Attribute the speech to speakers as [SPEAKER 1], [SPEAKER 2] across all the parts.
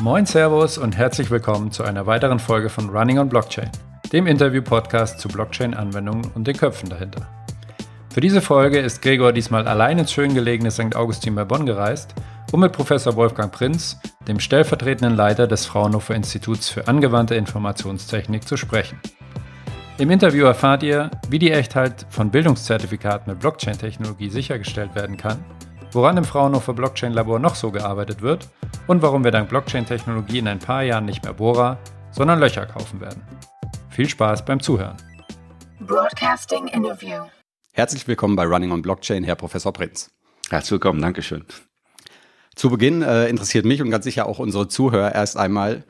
[SPEAKER 1] Moin Servus und herzlich willkommen zu einer weiteren Folge von Running on Blockchain, dem Interview-Podcast zu Blockchain-Anwendungen und den Köpfen dahinter. Für diese Folge ist Gregor diesmal allein ins schön gelegene St. Augustin bei Bonn gereist, um mit Professor Wolfgang Prinz, dem stellvertretenden Leiter des Fraunhofer Instituts für angewandte Informationstechnik, zu sprechen. Im Interview erfahrt ihr, wie die Echtheit von Bildungszertifikaten mit Blockchain-Technologie sichergestellt werden kann, woran im Fraunhofer Blockchain-Labor noch so gearbeitet wird und warum wir dank Blockchain-Technologie in ein paar Jahren nicht mehr Bohrer, sondern Löcher kaufen werden. Viel Spaß beim Zuhören.
[SPEAKER 2] Broadcasting Interview.
[SPEAKER 3] Herzlich willkommen bei Running on Blockchain, Herr Professor Prinz.
[SPEAKER 4] Herzlich willkommen, Dankeschön.
[SPEAKER 3] Zu Beginn äh, interessiert mich und ganz sicher auch unsere Zuhörer erst einmal,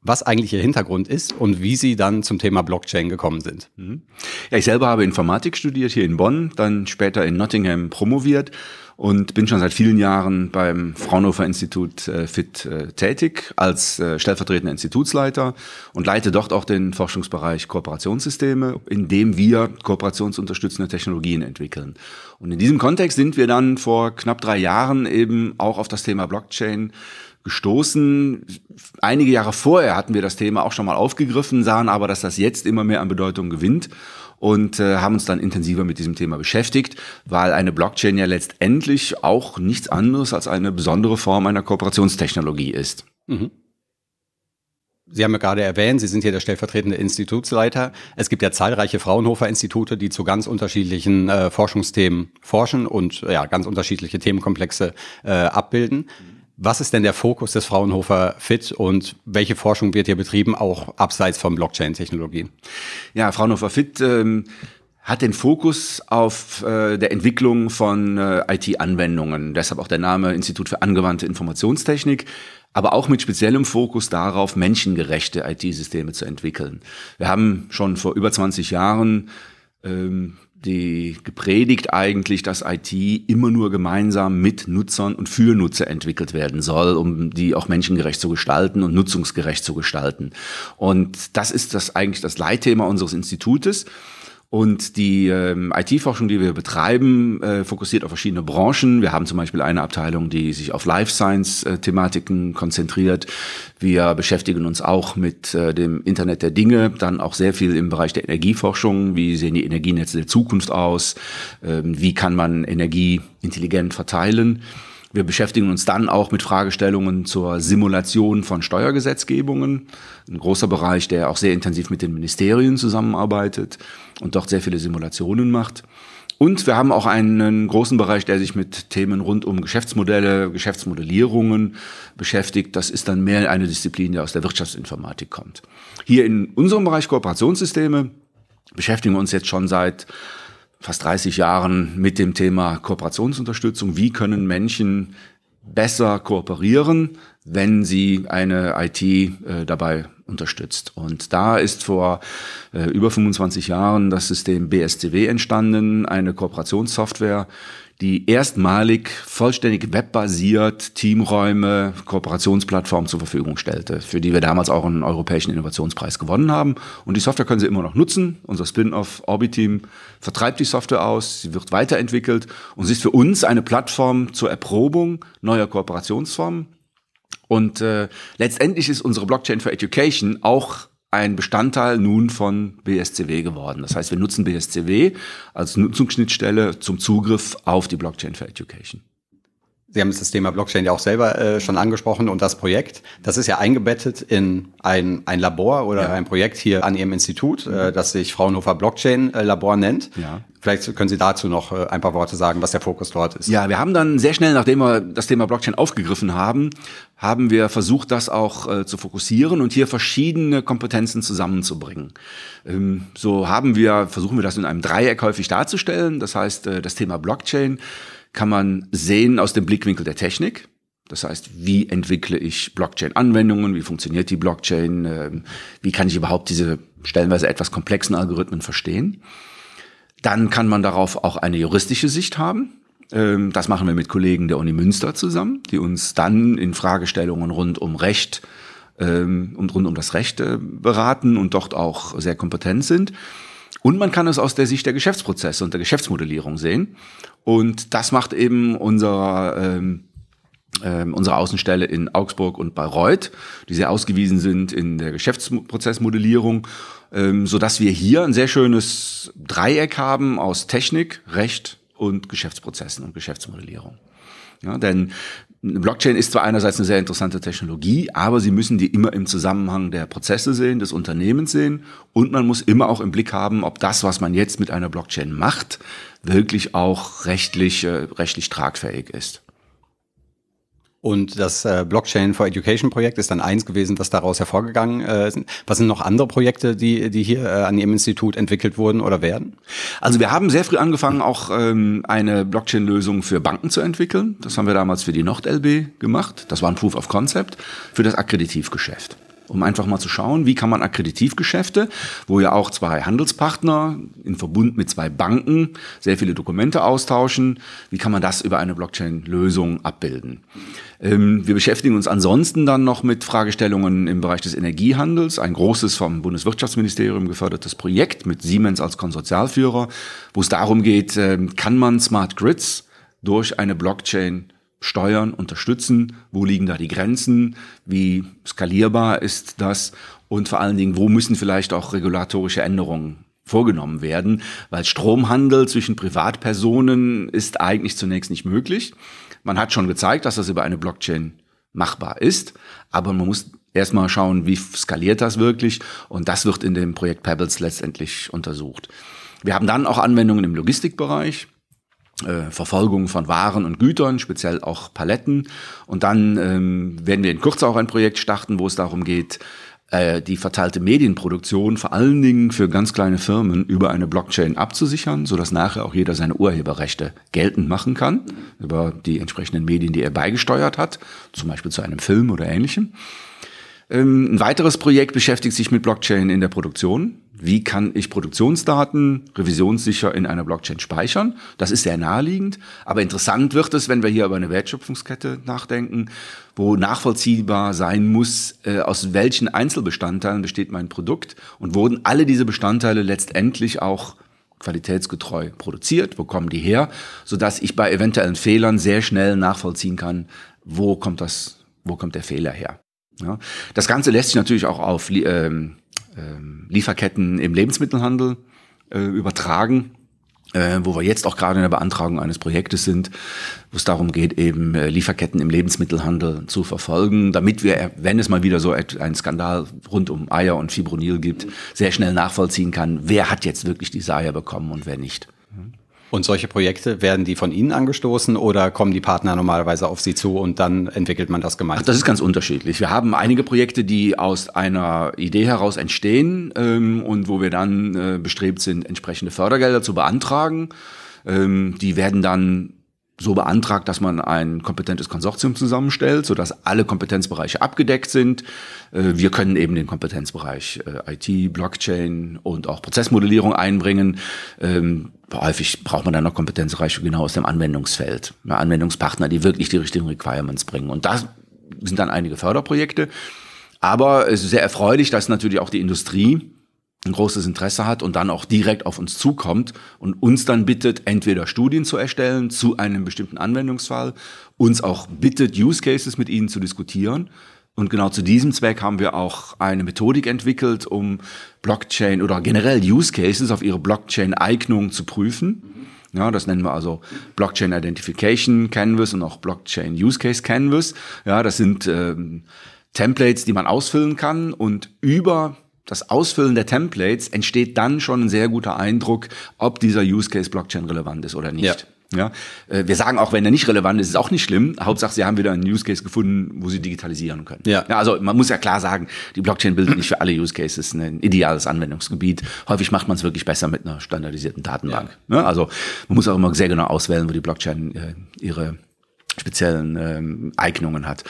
[SPEAKER 3] was eigentlich Ihr Hintergrund ist und wie Sie dann zum Thema Blockchain gekommen sind.
[SPEAKER 4] Mhm. Ja, ich selber habe Informatik studiert hier in Bonn, dann später in Nottingham promoviert und bin schon seit vielen Jahren beim Fraunhofer Institut äh, FIT äh, tätig als äh, stellvertretender Institutsleiter und leite dort auch den Forschungsbereich Kooperationssysteme, in dem wir kooperationsunterstützende Technologien entwickeln. Und in diesem Kontext sind wir dann vor knapp drei Jahren eben auch auf das Thema Blockchain gestoßen. Einige Jahre vorher hatten wir das Thema auch schon mal aufgegriffen, sahen aber, dass das jetzt immer mehr an Bedeutung gewinnt und äh, haben uns dann intensiver mit diesem Thema beschäftigt, weil eine Blockchain ja letztendlich auch nichts anderes als eine besondere Form einer Kooperationstechnologie ist. Mhm.
[SPEAKER 3] Sie haben ja gerade erwähnt, Sie sind hier der stellvertretende Institutsleiter. Es gibt ja zahlreiche Fraunhofer-Institute, die zu ganz unterschiedlichen äh, Forschungsthemen forschen und ja, ganz unterschiedliche Themenkomplexe äh, abbilden. Mhm. Was ist denn der Fokus des Fraunhofer FIT und welche Forschung wird hier betrieben, auch abseits von Blockchain-Technologien?
[SPEAKER 4] Ja, Fraunhofer FIT ähm, hat den Fokus auf äh, der Entwicklung von äh, IT-Anwendungen. Deshalb auch der Name Institut für angewandte Informationstechnik aber auch mit speziellem Fokus darauf, menschengerechte IT-Systeme zu entwickeln. Wir haben schon vor über 20 Jahren ähm, die gepredigt eigentlich, dass IT immer nur gemeinsam mit Nutzern und für Nutzer entwickelt werden soll, um die auch menschengerecht zu gestalten und nutzungsgerecht zu gestalten. Und das ist das eigentlich das Leitthema unseres Institutes. Und die ähm, IT-Forschung, die wir betreiben, äh, fokussiert auf verschiedene Branchen. Wir haben zum Beispiel eine Abteilung, die sich auf Life Science-Thematiken konzentriert. Wir beschäftigen uns auch mit äh, dem Internet der Dinge, dann auch sehr viel im Bereich der Energieforschung. Wie sehen die Energienetze der Zukunft aus? Ähm, wie kann man Energie intelligent verteilen? Wir beschäftigen uns dann auch mit Fragestellungen zur Simulation von Steuergesetzgebungen. Ein großer Bereich, der auch sehr intensiv mit den Ministerien zusammenarbeitet und dort sehr viele Simulationen macht. Und wir haben auch einen großen Bereich, der sich mit Themen rund um Geschäftsmodelle, Geschäftsmodellierungen beschäftigt. Das ist dann mehr eine Disziplin, die aus der Wirtschaftsinformatik kommt. Hier in unserem Bereich Kooperationssysteme beschäftigen wir uns jetzt schon seit fast 30 Jahren mit dem Thema Kooperationsunterstützung. Wie können Menschen besser kooperieren, wenn sie eine IT äh, dabei unterstützt. Und da ist vor äh, über 25 Jahren das System BSCW entstanden, eine Kooperationssoftware, die erstmalig vollständig webbasiert Teamräume, Kooperationsplattformen zur Verfügung stellte, für die wir damals auch einen europäischen Innovationspreis gewonnen haben. Und die Software können Sie immer noch nutzen. Unser Spin-off Orbiteam vertreibt die Software aus, sie wird weiterentwickelt und sie ist für uns eine Plattform zur Erprobung neuer Kooperationsformen. Und äh, letztendlich ist unsere Blockchain for Education auch ein Bestandteil nun von BSCW geworden. Das heißt, wir nutzen BSCW als Nutzungsschnittstelle zum Zugriff auf die Blockchain for Education.
[SPEAKER 3] Sie haben das Thema Blockchain ja auch selber äh, schon angesprochen und das Projekt, das ist ja eingebettet in ein, ein Labor oder ja. ein Projekt hier an Ihrem Institut, äh, mhm. das sich Fraunhofer Blockchain äh, Labor nennt. Ja. Vielleicht können Sie dazu noch äh, ein paar Worte sagen, was der Fokus dort ist.
[SPEAKER 4] Ja, wir haben dann sehr schnell, nachdem wir das Thema Blockchain aufgegriffen haben, haben wir versucht, das auch äh, zu fokussieren und hier verschiedene Kompetenzen zusammenzubringen. Ähm, so haben wir, versuchen wir das in einem Dreieck häufig darzustellen. Das heißt, äh, das Thema Blockchain kann man sehen aus dem Blickwinkel der Technik. Das heißt, wie entwickle ich Blockchain-Anwendungen? Wie funktioniert die Blockchain? Ähm, wie kann ich überhaupt diese stellenweise etwas komplexen Algorithmen verstehen? Dann kann man darauf auch eine juristische Sicht haben. Ähm, das machen wir mit Kollegen der Uni Münster zusammen, die uns dann in Fragestellungen rund um Recht ähm, und rund um das Recht äh, beraten und dort auch sehr kompetent sind. Und man kann es aus der Sicht der Geschäftsprozesse und der Geschäftsmodellierung sehen. Und das macht eben unser, ähm, ähm, unsere Außenstelle in Augsburg und Bayreuth, die sehr ausgewiesen sind in der Geschäftsprozessmodellierung, ähm, so dass wir hier ein sehr schönes Dreieck haben aus Technik, Recht und Geschäftsprozessen und Geschäftsmodellierung. Ja, denn Blockchain ist zwar einerseits eine sehr interessante Technologie, aber Sie müssen die immer im Zusammenhang der Prozesse sehen, des Unternehmens sehen und man muss immer auch im Blick haben, ob das, was man jetzt mit einer Blockchain macht, wirklich auch rechtlich, äh, rechtlich tragfähig ist.
[SPEAKER 3] Und das äh, Blockchain for Education Projekt ist dann eins gewesen, was daraus hervorgegangen äh, sind. Was sind noch andere Projekte, die, die hier äh, an Ihrem Institut entwickelt wurden oder werden?
[SPEAKER 4] Also wir haben sehr früh angefangen, auch ähm, eine Blockchain-Lösung für Banken zu entwickeln. Das haben wir damals für die NordLB gemacht. Das war ein Proof of Concept für das Akkreditivgeschäft um einfach mal zu schauen, wie kann man Akkreditivgeschäfte, wo ja auch zwei Handelspartner in Verbund mit zwei Banken sehr viele Dokumente austauschen, wie kann man das über eine Blockchain-Lösung abbilden. Ähm, wir beschäftigen uns ansonsten dann noch mit Fragestellungen im Bereich des Energiehandels, ein großes vom Bundeswirtschaftsministerium gefördertes Projekt mit Siemens als Konsortialführer, wo es darum geht, äh, kann man Smart Grids durch eine Blockchain steuern, unterstützen, wo liegen da die Grenzen, wie skalierbar ist das? Und vor allen Dingen, wo müssen vielleicht auch regulatorische Änderungen vorgenommen werden, weil Stromhandel zwischen Privatpersonen ist eigentlich zunächst nicht möglich. Man hat schon gezeigt, dass das über eine Blockchain machbar ist, aber man muss erstmal schauen, wie skaliert das wirklich und das wird in dem Projekt Pebbles letztendlich untersucht. Wir haben dann auch Anwendungen im Logistikbereich äh, Verfolgung von Waren und Gütern, speziell auch Paletten. Und dann ähm, werden wir in Kürze auch ein Projekt starten, wo es darum geht, äh, die verteilte Medienproduktion vor allen Dingen für ganz kleine Firmen über eine Blockchain abzusichern, sodass nachher auch jeder seine Urheberrechte geltend machen kann über die entsprechenden Medien, die er beigesteuert hat, zum Beispiel zu einem Film oder ähnlichem. Ähm, ein weiteres Projekt beschäftigt sich mit Blockchain in der Produktion. Wie kann ich Produktionsdaten revisionssicher in einer Blockchain speichern? Das ist sehr naheliegend. Aber interessant wird es, wenn wir hier über eine Wertschöpfungskette nachdenken, wo nachvollziehbar sein muss, äh, aus welchen Einzelbestandteilen besteht mein Produkt und wurden alle diese Bestandteile letztendlich auch qualitätsgetreu produziert, wo kommen die her, sodass ich bei eventuellen Fehlern sehr schnell nachvollziehen kann, wo kommt das, wo kommt der Fehler her. Ja, das Ganze lässt sich natürlich auch auf ähm, ähm, Lieferketten im Lebensmittelhandel äh, übertragen, äh, wo wir jetzt auch gerade in der Beantragung eines Projektes sind, wo es darum geht, eben äh, Lieferketten im Lebensmittelhandel zu verfolgen, damit wir, wenn es mal wieder so einen Skandal rund um Eier und Fibronil gibt, sehr schnell nachvollziehen kann, wer hat jetzt wirklich diese Eier bekommen und wer nicht.
[SPEAKER 3] Und solche Projekte, werden die von Ihnen angestoßen oder kommen die Partner normalerweise auf Sie zu und dann entwickelt man das gemeinsam?
[SPEAKER 4] Ach, das ist ganz unterschiedlich. Wir haben einige Projekte, die aus einer Idee heraus entstehen ähm, und wo wir dann äh, bestrebt sind, entsprechende Fördergelder zu beantragen. Ähm, die werden dann so beantragt, dass man ein kompetentes Konsortium zusammenstellt, sodass alle Kompetenzbereiche abgedeckt sind. Äh, wir können eben den Kompetenzbereich äh, IT, Blockchain und auch Prozessmodellierung einbringen. Ähm, häufig braucht man dann noch Kompetenzbereiche genau aus dem Anwendungsfeld. Anwendungspartner, die wirklich die richtigen Requirements bringen. Und da sind dann einige Förderprojekte. Aber es ist sehr erfreulich, dass natürlich auch die Industrie ein großes Interesse hat und dann auch direkt auf uns zukommt und uns dann bittet, entweder Studien zu erstellen zu einem bestimmten Anwendungsfall, uns auch bittet, Use Cases mit ihnen zu diskutieren. Und genau zu diesem Zweck haben wir auch eine Methodik entwickelt, um Blockchain oder generell Use Cases auf ihre Blockchain-Eignung zu prüfen. Ja, das nennen wir also Blockchain Identification Canvas und auch Blockchain Use Case Canvas. Ja, das sind ähm, Templates, die man ausfüllen kann und über das Ausfüllen der Templates entsteht dann schon ein sehr guter Eindruck, ob dieser Use Case Blockchain relevant ist oder nicht. Ja. Ja, äh, wir sagen auch, wenn er nicht relevant ist, ist auch nicht schlimm. Hauptsache, Sie haben wieder einen Use Case gefunden, wo Sie digitalisieren können. Ja. ja. Also man muss ja klar sagen, die Blockchain bildet nicht für alle Use Cases ein ideales Anwendungsgebiet. Häufig macht man es wirklich besser mit einer standardisierten Datenbank. Ja. Also man muss auch immer sehr genau auswählen, wo die Blockchain äh, ihre speziellen ähm, Eignungen hat.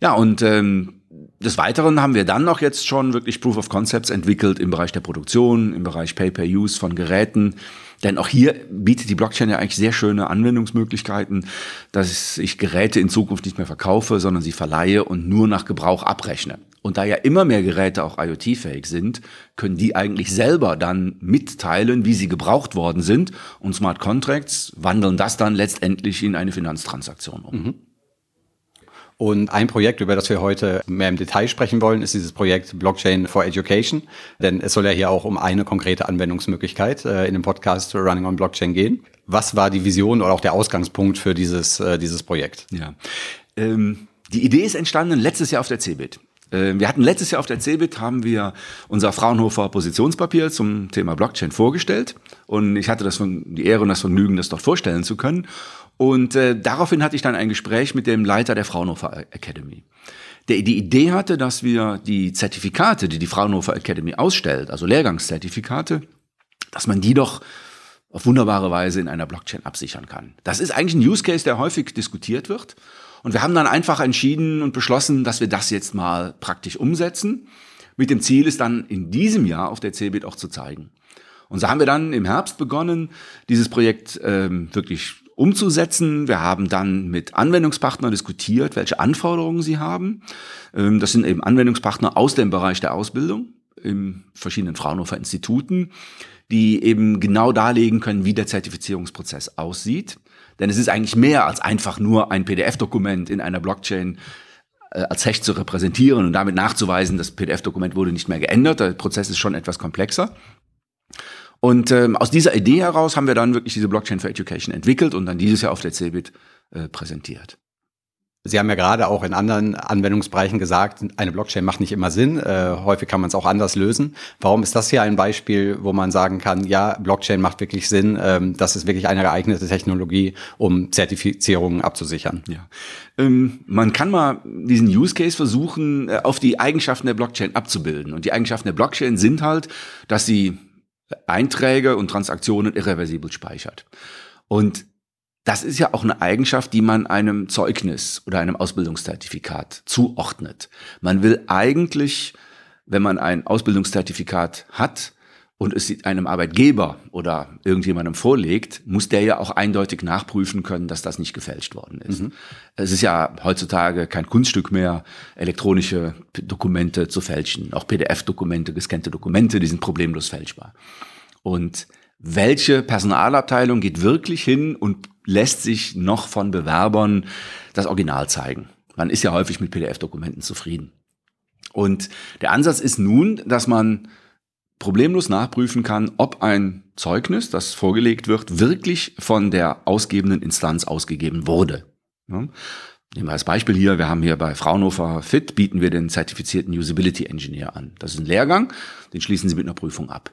[SPEAKER 4] Ja, und ähm, des Weiteren haben wir dann noch jetzt schon wirklich Proof of Concepts entwickelt im Bereich der Produktion, im Bereich Pay-per-Use von Geräten. Denn auch hier bietet die Blockchain ja eigentlich sehr schöne Anwendungsmöglichkeiten, dass ich Geräte in Zukunft nicht mehr verkaufe, sondern sie verleihe und nur nach Gebrauch abrechne. Und da ja immer mehr Geräte auch IoT-fähig sind, können die eigentlich selber dann mitteilen, wie sie gebraucht worden sind. Und Smart Contracts wandeln das dann letztendlich in eine Finanztransaktion um. Mhm.
[SPEAKER 3] Und ein Projekt, über das wir heute mehr im Detail sprechen wollen, ist dieses Projekt Blockchain for Education. Denn es soll ja hier auch um eine konkrete Anwendungsmöglichkeit äh, in dem Podcast Running on Blockchain gehen. Was war die Vision oder auch der Ausgangspunkt für dieses, äh, dieses Projekt?
[SPEAKER 4] Ja. Ähm, die Idee ist entstanden letztes Jahr auf der CeBIT. Ähm, wir hatten letztes Jahr auf der CeBIT haben wir unser Fraunhofer Positionspapier zum Thema Blockchain vorgestellt und ich hatte das von, die Ehre und das Vergnügen, das dort vorstellen zu können. Und äh, daraufhin hatte ich dann ein Gespräch mit dem Leiter der Fraunhofer Academy. Der die Idee hatte, dass wir die Zertifikate, die die Fraunhofer Academy ausstellt, also Lehrgangszertifikate, dass man die doch auf wunderbare Weise in einer Blockchain absichern kann. Das ist eigentlich ein Use Case, der häufig diskutiert wird. Und wir haben dann einfach entschieden und beschlossen, dass wir das jetzt mal praktisch umsetzen. Mit dem Ziel, es dann in diesem Jahr auf der CeBIT auch zu zeigen. Und so haben wir dann im Herbst begonnen, dieses Projekt ähm, wirklich umzusetzen. Wir haben dann mit Anwendungspartnern diskutiert, welche Anforderungen sie haben. Ähm, das sind eben Anwendungspartner aus dem Bereich der Ausbildung in verschiedenen Fraunhofer Instituten, die eben genau darlegen können, wie der Zertifizierungsprozess aussieht. Denn es ist eigentlich mehr als einfach nur ein PDF-Dokument in einer Blockchain äh, als Hecht zu repräsentieren und damit nachzuweisen, das PDF-Dokument wurde nicht mehr geändert. Der Prozess ist schon etwas komplexer. Und ähm, aus dieser Idee heraus haben wir dann wirklich diese Blockchain for Education entwickelt und dann dieses Jahr auf der CeBIT äh, präsentiert.
[SPEAKER 3] Sie haben ja gerade auch in anderen Anwendungsbereichen gesagt, eine Blockchain macht nicht immer Sinn. Äh, häufig kann man es auch anders lösen. Warum ist das hier ein Beispiel, wo man sagen kann, ja, Blockchain macht wirklich Sinn. Ähm, das ist wirklich eine geeignete Technologie, um Zertifizierungen abzusichern.
[SPEAKER 4] Ja, ähm, man kann mal diesen Use Case versuchen, äh, auf die Eigenschaften der Blockchain abzubilden. Und die Eigenschaften der Blockchain sind halt, dass sie Einträge und Transaktionen irreversibel speichert. Und das ist ja auch eine Eigenschaft, die man einem Zeugnis oder einem Ausbildungszertifikat zuordnet. Man will eigentlich, wenn man ein Ausbildungszertifikat hat und es einem Arbeitgeber oder irgendjemandem vorlegt, muss der ja auch eindeutig nachprüfen können, dass das nicht gefälscht worden ist. Mhm. Es ist ja heutzutage kein Kunststück mehr, elektronische Dokumente zu fälschen. Auch PDF-Dokumente, gescannte Dokumente, die sind problemlos fälschbar. Und welche Personalabteilung geht wirklich hin und lässt sich noch von Bewerbern das Original zeigen. Man ist ja häufig mit PDF-Dokumenten zufrieden. Und der Ansatz ist nun, dass man problemlos nachprüfen kann, ob ein Zeugnis, das vorgelegt wird, wirklich von der ausgebenden Instanz ausgegeben wurde. Ja. Nehmen wir als Beispiel hier, wir haben hier bei Fraunhofer Fit, bieten wir den zertifizierten Usability Engineer an. Das ist ein Lehrgang, den schließen Sie mit einer Prüfung ab.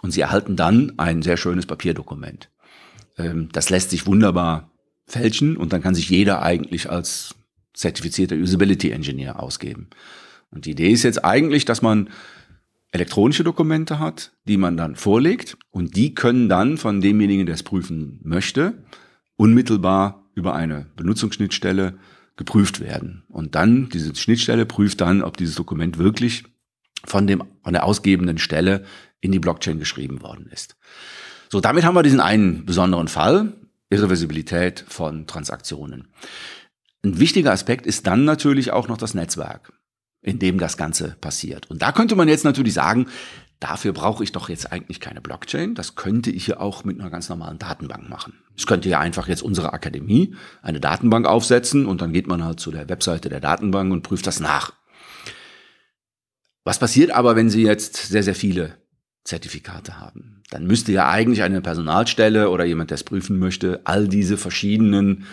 [SPEAKER 4] Und Sie erhalten dann ein sehr schönes Papierdokument. Ähm, das lässt sich wunderbar fälschen und dann kann sich jeder eigentlich als zertifizierter Usability Engineer ausgeben. Und die Idee ist jetzt eigentlich, dass man elektronische Dokumente hat, die man dann vorlegt und die können dann von demjenigen, der es prüfen möchte, unmittelbar über eine Benutzungsschnittstelle geprüft werden. Und dann, diese Schnittstelle prüft dann, ob dieses Dokument wirklich von dem, von der ausgebenden Stelle in die Blockchain geschrieben worden ist. So, damit haben wir diesen einen besonderen Fall, Irreversibilität von Transaktionen. Ein wichtiger Aspekt ist dann natürlich auch noch das Netzwerk, in dem das Ganze passiert. Und da könnte man jetzt natürlich sagen, dafür brauche ich doch jetzt eigentlich keine Blockchain. Das könnte ich ja auch mit einer ganz normalen Datenbank machen. Ich könnte ja einfach jetzt unsere Akademie eine Datenbank aufsetzen und dann geht man halt zu der Webseite der Datenbank und prüft das nach. Was passiert aber, wenn Sie jetzt sehr, sehr viele Zertifikate haben? Dann müsste ja eigentlich eine Personalstelle oder jemand, der es prüfen möchte, all diese verschiedenen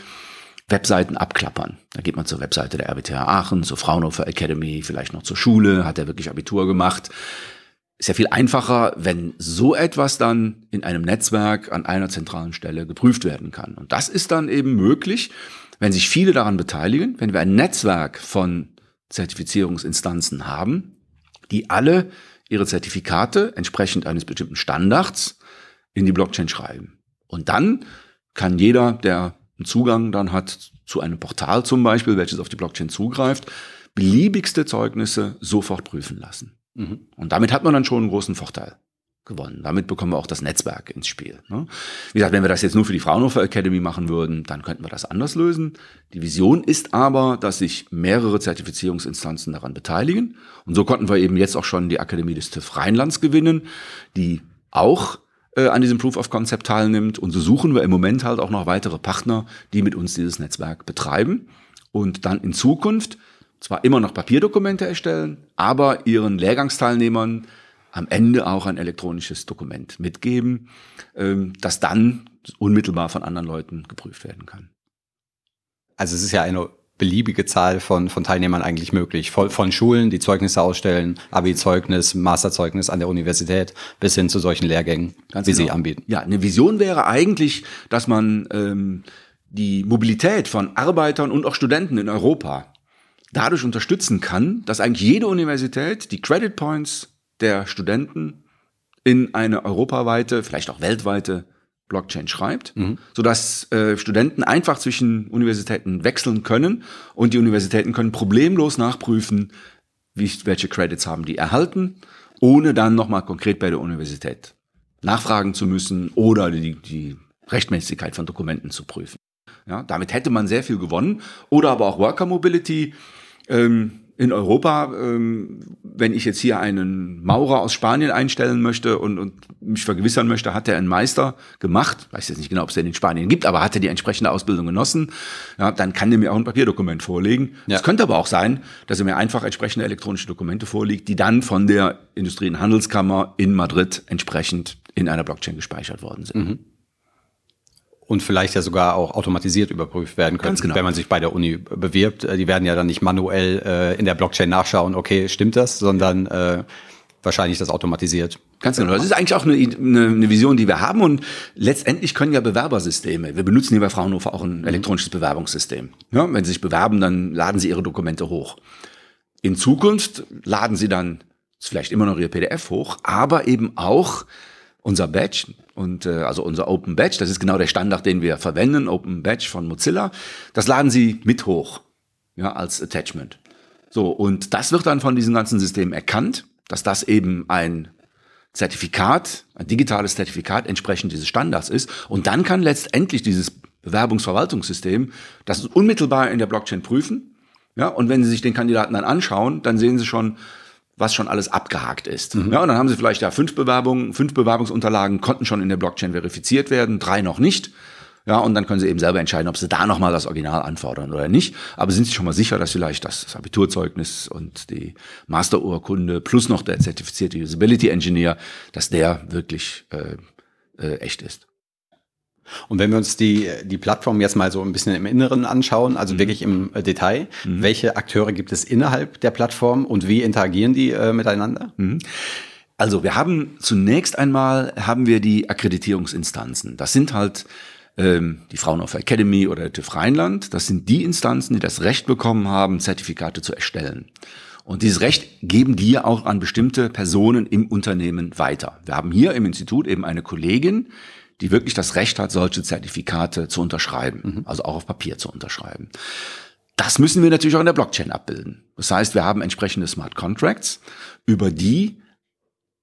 [SPEAKER 4] Webseiten abklappern. Da geht man zur Webseite der RWTH Aachen, zur Fraunhofer Academy, vielleicht noch zur Schule, hat er wirklich Abitur gemacht. Ist ja viel einfacher, wenn so etwas dann in einem Netzwerk an einer zentralen Stelle geprüft werden kann. Und das ist dann eben möglich, wenn sich viele daran beteiligen, wenn wir ein Netzwerk von Zertifizierungsinstanzen haben, die alle ihre Zertifikate entsprechend eines bestimmten Standards in die Blockchain schreiben. Und dann kann jeder, der einen Zugang dann hat zu einem Portal zum Beispiel, welches auf die Blockchain zugreift, beliebigste Zeugnisse sofort prüfen lassen. Mhm. Und damit hat man dann schon einen großen Vorteil gewonnen. Damit bekommen wir auch das Netzwerk ins Spiel. Ne? Wie gesagt, wenn wir das jetzt nur für die Fraunhofer Academy machen würden, dann könnten wir das anders lösen. Die Vision ist aber, dass sich mehrere Zertifizierungsinstanzen daran beteiligen. Und so konnten wir eben jetzt auch schon die Akademie des TÜV Rheinlands gewinnen, die auch äh, an diesem Proof of Concept teilnimmt. Und so suchen wir im Moment halt auch noch weitere Partner, die mit uns dieses Netzwerk betreiben. und dann in Zukunft zwar immer noch Papierdokumente erstellen, aber ihren Lehrgangsteilnehmern am Ende auch ein elektronisches Dokument mitgeben, ähm, das dann unmittelbar von anderen Leuten geprüft werden kann.
[SPEAKER 3] Also es ist ja eine beliebige Zahl von, von Teilnehmern eigentlich möglich. Von, von Schulen, die Zeugnisse ausstellen, Abi-Zeugnis, Masterzeugnis an der Universität, bis hin zu solchen Lehrgängen,
[SPEAKER 4] Ganz
[SPEAKER 3] wie
[SPEAKER 4] genau.
[SPEAKER 3] sie anbieten.
[SPEAKER 4] Ja, eine Vision wäre eigentlich, dass man ähm, die Mobilität von Arbeitern und auch Studenten in Europa dadurch unterstützen kann, dass eigentlich jede Universität die Credit Points der Studenten in eine europaweite, vielleicht auch weltweite Blockchain schreibt, sodass äh, Studenten einfach zwischen Universitäten wechseln können und die Universitäten können problemlos nachprüfen, wie, welche Credits haben die erhalten, ohne dann nochmal konkret bei der Universität nachfragen zu müssen oder die, die Rechtmäßigkeit von Dokumenten zu prüfen. Ja, damit hätte man sehr viel gewonnen. Oder aber auch Worker Mobility. Ähm, in Europa, ähm, wenn ich jetzt hier einen Maurer aus Spanien einstellen möchte und, und mich vergewissern möchte, hat er einen Meister gemacht, weiß jetzt nicht genau, ob es den in Spanien gibt, aber hat er die entsprechende Ausbildung genossen, ja, dann kann der mir auch ein Papierdokument vorlegen. Es
[SPEAKER 3] Ja.
[SPEAKER 4] könnte aber auch sein, dass er mir einfach entsprechende elektronische Dokumente vorlegt, die dann von der Industrie- und Handelskammer in Madrid entsprechend in einer Blockchain gespeichert worden sind.
[SPEAKER 3] Und vielleicht ja sogar auch automatisiert überprüft werden können,
[SPEAKER 4] Ganz genau.
[SPEAKER 3] wenn man sich bei der Uni bewirbt. Die werden ja dann nicht manuell äh, in der Blockchain nachschauen, okay, stimmt das, sondern äh, wahrscheinlich das automatisiert.
[SPEAKER 4] Ganz genau. Das ist eigentlich auch eine, eine, eine Vision, die wir haben. Und letztendlich können ja Bewerbersysteme, wir benutzen hier bei Fraunhofer auch ein elektronisches Bewerbungssystem. Ja, wenn Sie sich bewerben, dann laden Sie Ihre Dokumente hoch. In Zukunft laden Sie dann vielleicht immer noch Ihr PDF hoch, aber eben auch unser Badge und äh, also unser Open Badge, das ist genau der Standard, den wir verwenden, Open Badge von Mozilla. Das laden Sie mit hoch, ja, als Attachment. So, und das wird dann von diesem ganzen System erkannt, dass das eben ein Zertifikat, ein digitales Zertifikat entsprechend dieses Standards ist. Und dann kann letztendlich dieses Bewerbungsverwaltungssystem das unmittelbar in der Blockchain prüfen. Ja, und wenn Sie sich den Kandidaten dann anschauen, dann sehen Sie schon, was schon alles abgehakt ist. Ja, und dann haben Sie vielleicht ja fünf Bewerbungen, fünf Bewerbungsunterlagen konnten schon in der Blockchain verifiziert werden, drei noch nicht. Ja, und dann können Sie eben selber entscheiden, ob Sie da nochmal das Original anfordern oder nicht. Aber sind Sie schon mal sicher, dass vielleicht das Abiturzeugnis und die Masterurkunde plus noch der zertifizierte Usability Engineer, dass der wirklich äh, äh, echt ist.
[SPEAKER 3] Und wenn wir uns die, die Plattform jetzt mal so ein bisschen im Inneren anschauen, also wirklich im äh, Detail, welche Akteure gibt es innerhalb der Plattform und wie interagieren die äh, miteinander?
[SPEAKER 4] Also wir haben zunächst einmal haben wir die Akkreditierungsinstanzen. Das sind halt ähm, die Fraunhofer Academy oder der TÜV Rheinland. Das sind die Instanzen, die das Recht bekommen haben, Zertifikate zu erstellen. Und dieses Recht geben die auch an bestimmte Personen im Unternehmen weiter. Wir haben hier im Institut eben eine Kollegin, die wirklich das Recht hat, solche Zertifikate zu unterschreiben, also auch auf Papier zu unterschreiben. Das müssen wir natürlich auch in der Blockchain abbilden. Das heißt, wir haben entsprechende Smart Contracts, über die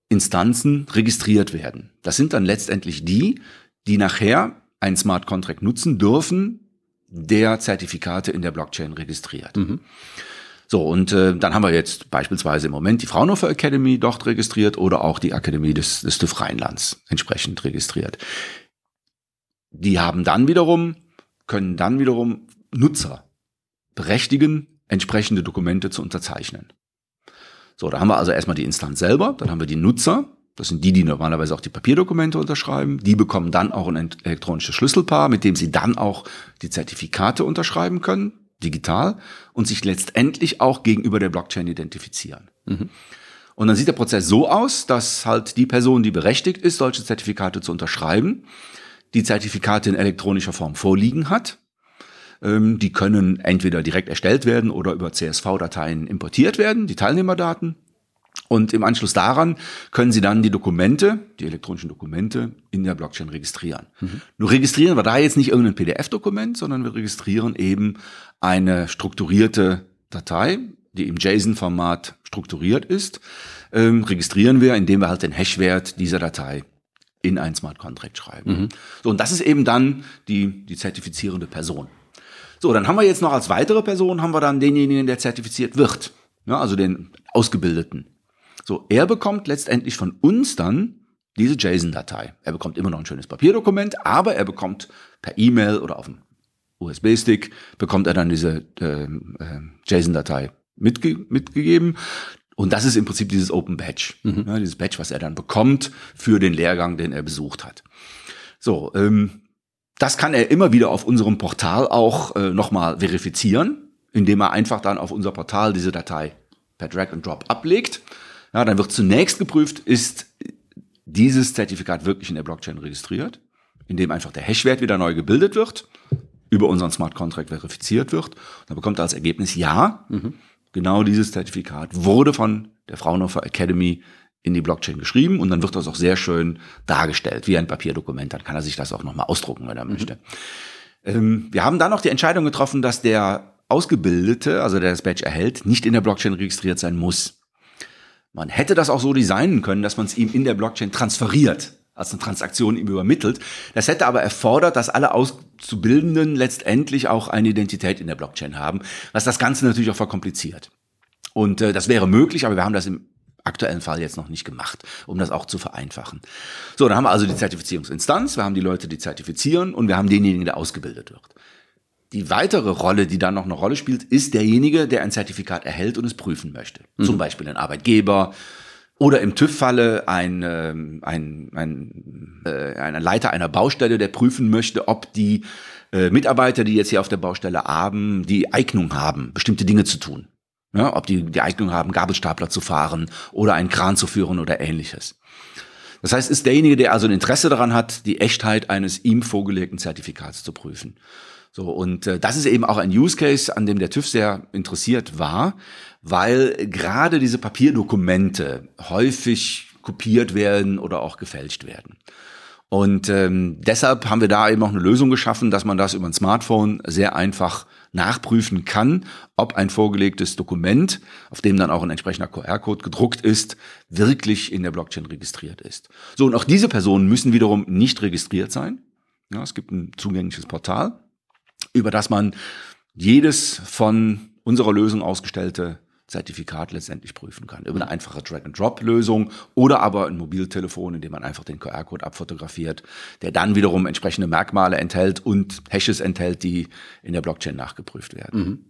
[SPEAKER 4] Instanzen registriert werden. Das sind dann letztendlich die, die nachher einen Smart Contract nutzen dürfen, der Zertifikate in der Blockchain registriert. So, und äh, dann haben wir jetzt beispielsweise im Moment die Fraunhofer Academy dort registriert oder auch die Akademie des, des TÜV Rheinlands entsprechend registriert. Die haben dann wiederum, können dann wiederum Nutzer berechtigen, entsprechende Dokumente zu unterzeichnen. So, da haben wir also erstmal die Instanz selber, dann haben wir die Nutzer, das sind die, die normalerweise auch die Papierdokumente unterschreiben. Die bekommen dann auch ein elektronisches Schlüsselpaar, mit dem sie dann auch die Zertifikate unterschreiben können, digital, und sich letztendlich auch gegenüber der Blockchain identifizieren. Und dann sieht der Prozess so aus, dass halt die Person, die berechtigt ist, solche Zertifikate zu unterschreiben, die Zertifikate in elektronischer Form vorliegen hat. Ähm, Die können entweder direkt erstellt werden oder über CSV-Dateien importiert werden, die Teilnehmerdaten. Und im Anschluss daran können Sie dann die Dokumente, die elektronischen Dokumente in der Blockchain registrieren. Nur registrieren wir da jetzt nicht irgendein PDF-Dokument, sondern wir registrieren eben eine strukturierte Datei, die im JSON-Format strukturiert ist. Ähm, registrieren wir, indem wir halt den Hash-Wert dieser Datei in ein Smart Contract schreiben. So, und das ist eben dann die, die zertifizierende Person. So, dann haben wir jetzt noch als weitere Person, haben wir dann denjenigen, der zertifiziert wird. Ja, also den Ausgebildeten. So, er bekommt letztendlich von uns dann diese JSON-Datei. Er bekommt immer noch ein schönes Papierdokument, aber er bekommt per E-Mail oder auf dem USB-Stick bekommt er dann diese äh, äh, JSON-Datei mitge mitgegeben. Und das ist im Prinzip dieses Open Badge, mhm. ja, dieses Badge, was er dann bekommt für den Lehrgang, den er besucht hat. So, ähm, das kann er immer wieder auf unserem Portal auch äh, nochmal verifizieren, indem er einfach dann auf unser Portal diese Datei per Drag and Drop ablegt. Ja, dann wird zunächst geprüft, ist dieses Zertifikat wirklich in der Blockchain registriert, indem einfach der Hashwert wieder neu gebildet wird, über unseren Smart Contract verifiziert wird. Und dann bekommt er als Ergebnis ja, mhm. genau dieses Zertifikat wurde von der Fraunhofer Academy in die Blockchain geschrieben und dann wird das auch sehr schön dargestellt, wie ein Papierdokument. Dann kann er sich das auch nochmal ausdrucken, wenn er mhm. möchte. Ähm, wir haben dann noch die Entscheidung getroffen, dass der Ausgebildete, also der das Badge erhält, nicht in der Blockchain registriert sein muss. Man hätte das auch so designen können, dass man es ihm in der Blockchain transferiert, als eine Transaktion ihm übermittelt. Das hätte aber erfordert, dass alle Auszubildenden letztendlich auch eine Identität in der Blockchain haben, was das Ganze natürlich auch verkompliziert. Und äh, das wäre möglich, aber wir haben das im aktuellen Fall jetzt noch nicht gemacht, um das auch zu vereinfachen. So, dann haben wir also die Zertifizierungsinstanz, wir haben die Leute, die zertifizieren und wir haben denjenigen, der ausgebildet wird. Die weitere Rolle, die dann noch eine Rolle spielt, ist derjenige, der ein Zertifikat erhält und es prüfen möchte. Mhm. Zum Beispiel ein Arbeitgeber oder im TÜV-Falle ein, ähm, ein, ein, äh, ein Leiter einer Baustelle, der prüfen möchte, ob die äh, Mitarbeiter, die jetzt hier auf der Baustelle haben, die Eignung haben, bestimmte Dinge zu tun. Ja, ob die die Eignung haben, Gabelstapler zu fahren oder einen Kran zu führen oder ähnliches. Das heißt, ist derjenige, der also ein Interesse daran hat, die Echtheit eines ihm vorgelegten Zertifikats zu prüfen. So, und äh, das ist eben auch ein Use Case, an dem der TÜV sehr interessiert war, weil gerade diese Papierdokumente häufig kopiert werden oder auch gefälscht werden. Und ähm, deshalb haben wir da eben auch eine Lösung geschaffen, dass man das über ein Smartphone sehr einfach nachprüfen kann, ob ein vorgelegtes Dokument, auf dem dann auch ein entsprechender QR-Code gedruckt ist, wirklich in der Blockchain registriert ist. So, und auch diese Personen müssen wiederum nicht registriert sein. Ja, es gibt ein zugängliches Portal über das man jedes von unserer Lösung ausgestellte Zertifikat letztendlich prüfen kann. Über eine einfache Drag-and-Drop-Lösung oder aber ein Mobiltelefon, in dem man einfach den QR-Code abfotografiert, der dann wiederum entsprechende Merkmale enthält und Hashes enthält, die in der Blockchain nachgeprüft werden. Mhm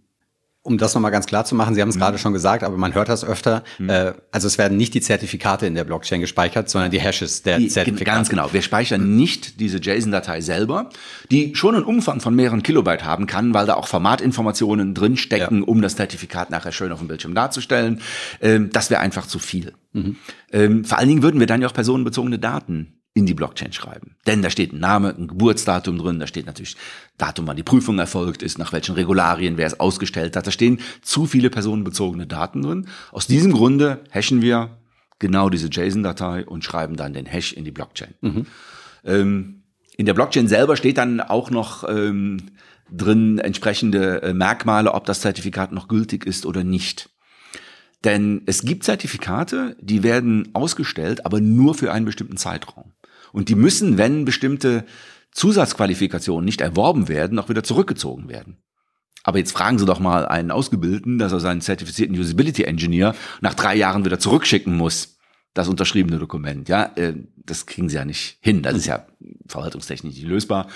[SPEAKER 3] um das nochmal ganz klar zu machen, Sie haben es mhm. gerade schon gesagt, aber man hört das öfter. Mhm. Äh, also es werden nicht die Zertifikate in der Blockchain gespeichert, sondern die Hashes der die, Zertifikate.
[SPEAKER 4] Ganz genau. Wir speichern nicht diese JSON-Datei selber, die schon einen Umfang von mehreren Kilobyte haben kann, weil da auch Formatinformationen drinstecken, ja. um das Zertifikat nachher schön auf dem Bildschirm darzustellen. Ähm, das wäre einfach zu viel. Mhm. Ähm, vor allen Dingen würden wir dann ja auch personenbezogene Daten in die Blockchain schreiben. Denn da steht ein Name, ein Geburtsdatum drin, da steht natürlich Datum, wann die Prüfung erfolgt ist, nach welchen Regularien, wer es ausgestellt hat. Da stehen zu viele personenbezogene Daten drin. Aus diesem Grunde hashen wir genau diese JSON-Datei und schreiben dann den Hash in die Blockchain. Mhm. Ähm, in der Blockchain selber steht dann auch noch ähm, drin entsprechende äh, Merkmale, ob das Zertifikat noch gültig ist oder nicht. Denn es gibt Zertifikate, die werden ausgestellt, aber nur für einen bestimmten Zeitraum. Und die müssen, wenn bestimmte Zusatzqualifikationen nicht erworben werden, auch wieder zurückgezogen werden. Aber jetzt fragen Sie doch mal einen Ausgebildeten, dass er seinen zertifizierten Usability Engineer nach drei Jahren wieder zurückschicken muss, das unterschriebene Dokument. Ja, äh, das kriegen Sie ja nicht hin. Das ist ja verwaltungstechnisch nicht lösbar.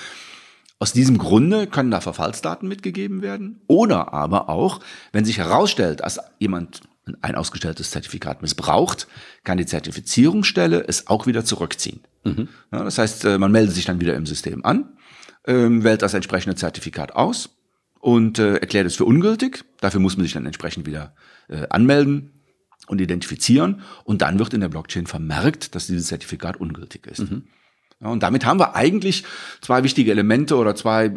[SPEAKER 4] Aus diesem Grunde können da Verfallsdaten mitgegeben werden. Oder aber auch, wenn sich herausstellt, dass jemand ein ausgestelltes Zertifikat missbraucht, kann die Zertifizierungsstelle es auch wieder zurückziehen. Mhm. Ja, das heißt, äh, man meldet sich dann wieder im System an, ähm, wählt das entsprechende Zertifikat aus und äh, erklärt es für ungültig. Dafür muss man sich dann entsprechend wieder äh, anmelden und identifizieren. Und dann wird in der Blockchain vermerkt, dass dieses Zertifikat ungültig ist. Mhm. Ja, und damit haben wir eigentlich zwei wichtige Elemente oder zwei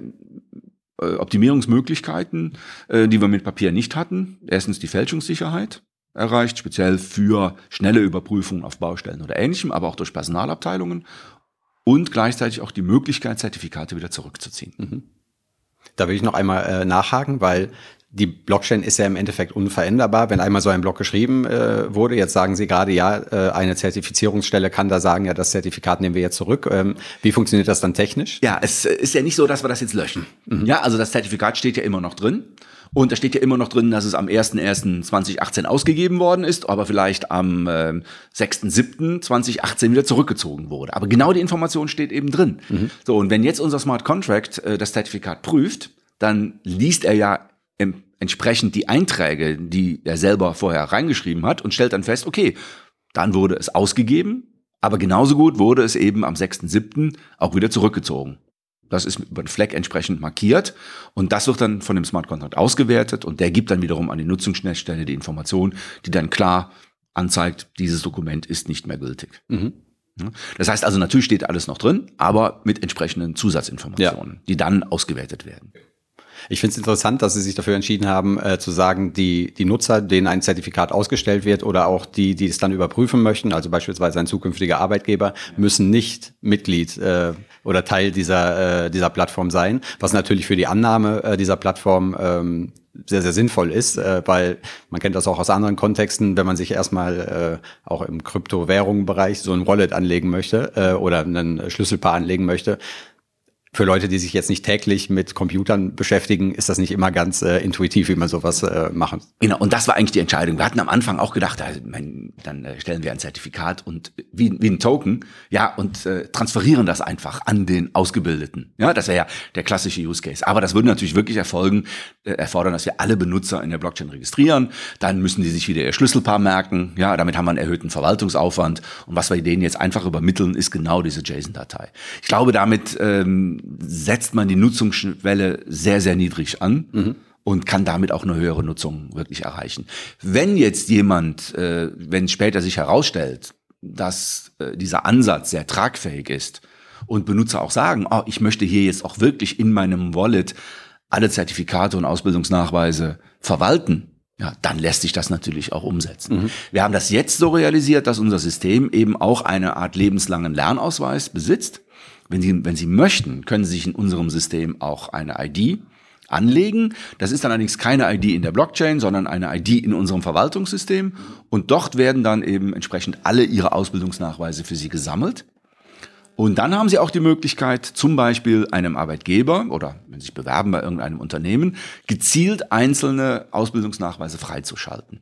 [SPEAKER 4] Optimierungsmöglichkeiten, äh, die wir mit Papier nicht hatten. Erstens die Fälschungssicherheit erreicht, speziell für schnelle Überprüfungen auf Baustellen oder ähnlichem, aber auch durch Personalabteilungen und gleichzeitig auch die Möglichkeit, Zertifikate wieder zurückzuziehen. Mhm.
[SPEAKER 3] Da will ich noch einmal äh, nachhaken, weil die Blockchain ist ja im Endeffekt unveränderbar. Wenn einmal so ein Block geschrieben äh, wurde, jetzt sagen Sie gerade, ja, äh, eine Zertifizierungsstelle kann da sagen, ja, das Zertifikat nehmen wir jetzt zurück. Ähm, wie funktioniert das dann technisch?
[SPEAKER 4] Ja, es ist ja nicht so, dass wir das jetzt löschen. Mhm. Ja, also das Zertifikat steht ja immer noch drin. Und da steht ja immer noch drin, dass es am 01.01.2018 ausgegeben worden ist, aber vielleicht am äh, 6.07.2018 wieder zurückgezogen wurde. Aber genau die Information steht eben drin. Mhm. So, und wenn jetzt unser Smart Contract äh, das Zertifikat prüft, dann liest er ja em- entsprechend die Einträge, die er selber vorher reingeschrieben hat und stellt dann fest, okay, dann wurde es ausgegeben, aber genauso gut wurde es eben am 6.7. auch wieder zurückgezogen. Das ist über den Fleck entsprechend markiert und das wird dann von dem Smart Contract ausgewertet und der gibt dann wiederum an die Nutzungsschnittstelle die Information, die dann klar anzeigt, dieses Dokument ist nicht mehr gültig.
[SPEAKER 3] Mhm.
[SPEAKER 4] Ja. Das heißt also, natürlich steht alles noch drin, aber mit entsprechenden Zusatzinformationen, die dann ausgewertet werden.
[SPEAKER 3] Ich finde es interessant, dass Sie sich dafür entschieden haben, äh, zu sagen, die, die Nutzer, denen ein Zertifikat ausgestellt wird oder auch die, die es dann überprüfen möchten, also beispielsweise ein zukünftiger Arbeitgeber, müssen nicht Mitglied äh, oder Teil dieser, äh, dieser Plattform sein, was natürlich für die Annahme äh, dieser Plattform ähm, sehr, sehr sinnvoll ist, äh, weil man kennt das auch aus anderen Kontexten, wenn man sich erstmal äh, auch im Kryptowährungsbereich so ein Wallet anlegen möchte äh, oder einen Schlüsselpaar anlegen möchte, für Leute, die sich jetzt nicht täglich mit Computern beschäftigen, ist das nicht immer ganz äh, intuitiv, wie man sowas äh, machen.
[SPEAKER 4] Genau, und das war eigentlich die Entscheidung. Wir hatten am Anfang auch gedacht, also, mein, dann äh, stellen wir ein Zertifikat und wie, wie ein Token, ja, und äh, transferieren das einfach an den Ausgebildeten. Ja, das wäre ja der klassische Use Case. Aber das würde natürlich wirklich erfolgen, äh, erfordern, dass wir alle Benutzer in der Blockchain registrieren. Dann müssen die sich wieder ihr Schlüsselpaar merken. Ja, damit haben wir einen erhöhten Verwaltungsaufwand. Und was wir denen jetzt einfach übermitteln, ist genau diese JSON-Datei. Ich glaube, damit ähm, setzt man die Nutzungsschwelle sehr, sehr niedrig an. Und kann damit auch eine höhere Nutzung wirklich erreichen. Wenn jetzt jemand, äh, wenn später sich herausstellt, dass äh, dieser Ansatz sehr tragfähig ist und Benutzer auch sagen, oh, ich möchte hier jetzt auch wirklich in meinem Wallet alle Zertifikate und Ausbildungsnachweise verwalten, ja, dann lässt sich das natürlich auch umsetzen. Wir haben das jetzt so realisiert, dass unser System eben auch eine Art lebenslangen Lernausweis besitzt. Wenn Sie, wenn Sie möchten, können Sie sich in unserem System auch eine ID anlegen. Das ist dann allerdings keine ID in der Blockchain, sondern eine ID in unserem Verwaltungssystem. Und dort werden dann eben entsprechend alle Ihre Ausbildungsnachweise für Sie gesammelt. Und dann haben Sie auch die Möglichkeit, zum Beispiel einem Arbeitgeber oder wenn Sie sich bewerben bei irgendeinem Unternehmen, gezielt einzelne Ausbildungsnachweise freizuschalten.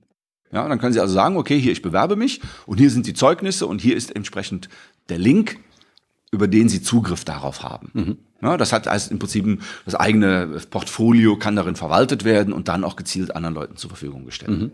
[SPEAKER 4] Ja, dann können Sie also sagen, okay, hier ich bewerbe mich und hier sind die Zeugnisse und hier ist entsprechend der Link, über den Sie Zugriff darauf haben. Ja, das hat also im Prinzip das eigene Portfolio kann darin verwaltet werden und dann auch gezielt anderen Leuten zur Verfügung gestellt.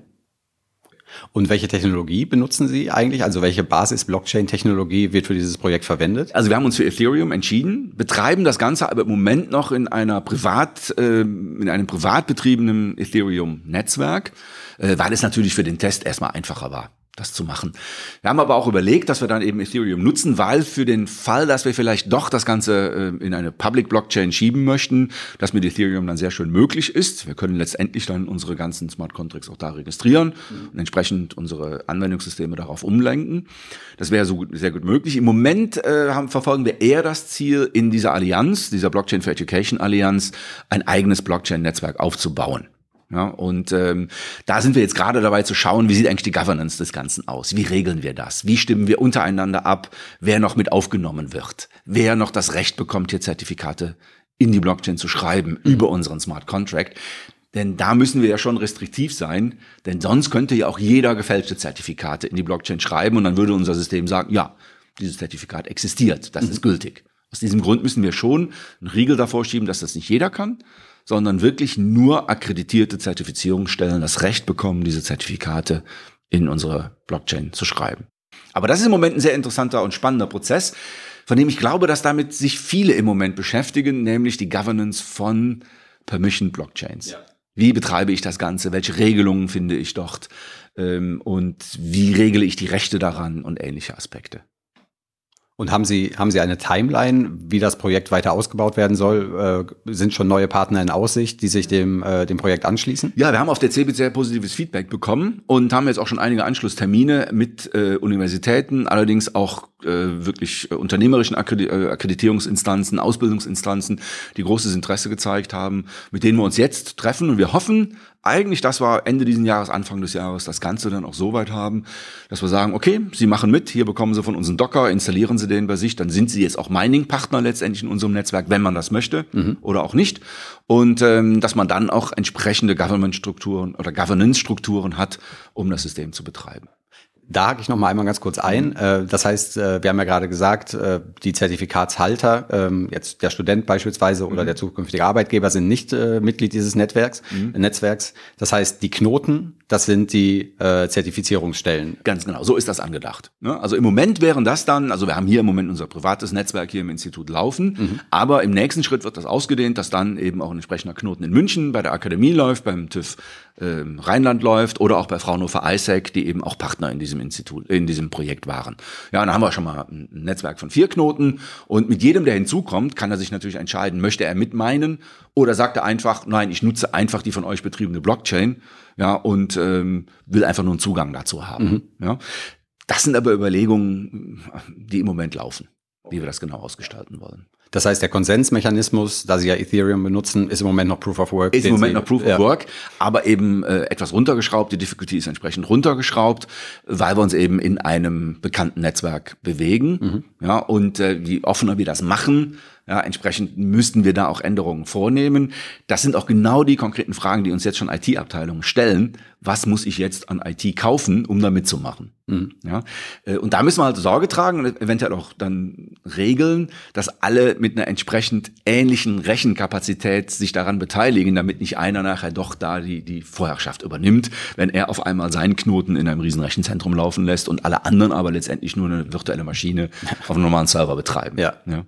[SPEAKER 3] Und welche Technologie benutzen Sie eigentlich? Also welche Basis-Blockchain-Technologie wird für dieses Projekt verwendet?
[SPEAKER 4] Also wir haben uns für Ethereum entschieden, betreiben das Ganze aber im Moment noch in einer privat, äh, in einem privat betriebenen Ethereum-Netzwerk, äh, weil es natürlich für den Test erstmal einfacher war das zu machen. Wir haben aber auch überlegt, dass wir dann eben Ethereum nutzen, weil für den Fall, dass wir vielleicht doch das Ganze äh, in eine Public Blockchain schieben möchten, das mit Ethereum dann sehr schön möglich ist. Wir können letztendlich dann unsere ganzen Smart Contracts auch da registrieren und entsprechend unsere Anwendungssysteme darauf umlenken. Das wäre so gut, sehr gut möglich. Im Moment äh, haben, verfolgen wir eher das Ziel, in dieser Allianz, dieser Blockchain for Education Allianz, ein eigenes Blockchain-Netzwerk aufzubauen. Ja, und ähm, da sind wir jetzt gerade dabei zu schauen, wie sieht eigentlich die Governance des Ganzen aus? Wie regeln wir das? Wie stimmen wir untereinander ab, wer noch mit aufgenommen wird? Wer noch das Recht bekommt, hier Zertifikate in die Blockchain zu schreiben über unseren Smart Contract? Denn da müssen wir ja schon restriktiv sein, denn sonst könnte ja auch jeder gefälschte Zertifikate in die Blockchain schreiben und dann würde unser System sagen, ja, dieses Zertifikat existiert, das ist gültig. Aus diesem Grund müssen wir schon einen Riegel davor schieben, dass das nicht jeder kann, sondern wirklich nur akkreditierte Zertifizierungsstellen das Recht bekommen, diese Zertifikate in unsere Blockchain zu schreiben. Aber das ist im Moment ein sehr interessanter und spannender Prozess, von dem ich glaube, dass damit sich viele im Moment beschäftigen, nämlich die Governance von Permission Blockchains. Wie betreibe ich das Ganze? Welche Regelungen finde ich dort? Ähm, und wie regle ich die Rechte daran und ähnliche Aspekte?
[SPEAKER 3] Und haben Sie, haben Sie eine Timeline, wie das Projekt weiter ausgebaut werden soll? Äh, sind schon neue Partner in Aussicht, die sich dem, äh, dem Projekt anschließen?
[SPEAKER 4] Ja, wir haben auf der CeBIT sehr positives Feedback bekommen und haben jetzt auch schon einige Anschlusstermine mit äh, Universitäten, allerdings auch äh, wirklich äh, unternehmerischen äh, Akkreditierungsinstanzen, Ausbildungsinstanzen, die großes Interesse gezeigt haben, mit denen wir uns jetzt treffen und wir hoffen eigentlich, dass wir Ende diesen Jahres, Anfang des Jahres das Ganze dann auch so weit haben, dass wir sagen, okay, Sie machen mit, hier bekommen Sie von uns einen Docker, installieren Sie den bei sich, dann sind Sie jetzt auch Mining-Partner letztendlich in unserem Netzwerk, wenn man das möchte oder auch nicht. Und ähm, dass man dann auch entsprechende Government-Strukturen oder Governance-Strukturen hat, um das System zu betreiben.
[SPEAKER 3] Da hake ich noch mal einmal ganz kurz ein. Äh, Das heißt, äh, wir haben ja gerade gesagt, äh, die Zertifikatshalter, ähm, jetzt der Student beispielsweise oder der zukünftige Arbeitgeber sind nicht Mitglied dieses Netzwerks. Netzwerks. Das heißt, die Knoten, das sind die äh, Zertifizierungsstellen.
[SPEAKER 4] Ganz genau, so ist das angedacht. Ne? Also im Moment wären das dann, also wir haben hier im Moment unser privates Netzwerk hier im Institut laufen, aber im nächsten Schritt wird das ausgedehnt, dass dann eben auch ein entsprechender Knoten in München bei der Akademie läuft, beim TÜV ähm, Rheinland läuft oder auch bei Fraunhofer ISEC, die eben auch Partner in diesem Institut, in diesem Projekt waren. Ja, und da haben wir schon mal ein Netzwerk von vier Knoten und mit jedem, der hinzukommt, kann er sich natürlich entscheiden, möchte er mitmeinen oder sagt er einfach, nein, ich nutze einfach die von euch betriebene Blockchain, ja, und ähm, will einfach nur einen Zugang dazu haben. Ja. Das sind aber Überlegungen, die im Moment laufen, wie wir das genau ausgestalten wollen.
[SPEAKER 3] Das heißt, der Konsensmechanismus, da Sie ja Ethereum benutzen, ist im Moment noch Proof of Work.
[SPEAKER 4] Ist im Moment
[SPEAKER 3] Sie-
[SPEAKER 4] noch Proof of
[SPEAKER 3] ja.
[SPEAKER 4] Work, aber eben äh, etwas runtergeschraubt. Die Difficulty ist entsprechend runtergeschraubt, weil wir uns eben in einem bekannten Netzwerk bewegen. Ja, und äh, je offener wir das machen, ja, entsprechend müssten wir da auch Änderungen vornehmen. Das sind auch genau die konkreten Fragen, die uns jetzt schon IT-Abteilungen stellen. Was muss ich jetzt an IT kaufen, um da mitzumachen? Ja, äh, und da müssen wir halt Sorge tragen und eventuell auch dann regeln, dass alle mit einer entsprechend ähnlichen Rechenkapazität sich daran beteiligen, damit nicht einer nachher doch da die, die Vorherrschaft übernimmt, wenn er auf einmal seinen Knoten in einem riesen Rechenzentrum laufen lässt und alle anderen aber letztendlich nur eine virtuelle Maschine auf einem normalen Server betreiben.
[SPEAKER 3] Ja.
[SPEAKER 4] ja.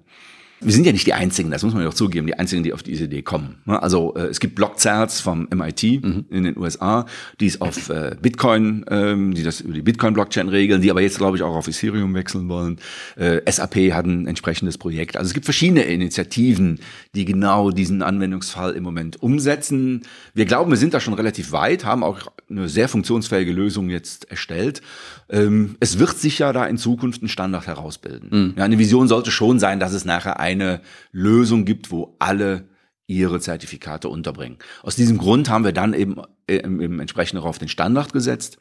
[SPEAKER 4] Wir sind ja nicht die Einzigen, das muss man ja auch zugeben, die Einzigen, die auf diese Idee kommen. Ne? Also äh, es gibt Blockzerts vom MIT in den USA, die es auf äh, Bitcoin, ähm, die das über die Bitcoin-Blockchain regeln, die aber jetzt, glaube ich, auch auf Ethereum wechseln wollen. Äh, SAP hat ein entsprechendes Projekt. Also es gibt verschiedene Initiativen, die genau diesen Anwendungsfall im Moment umsetzen. Wir glauben, wir sind da schon relativ weit, haben auch eine sehr funktionsfähige Lösung jetzt erstellt. Ähm, es wird sich ja da in Zukunft ein Standard herausbilden. Ja, eine Vision sollte schon sein, dass es nachher eine Lösung gibt, wo alle ihre Zertifikate unterbringen. Aus diesem Grund haben wir dann eben, äh, eben entsprechend auch auf den Standard gesetzt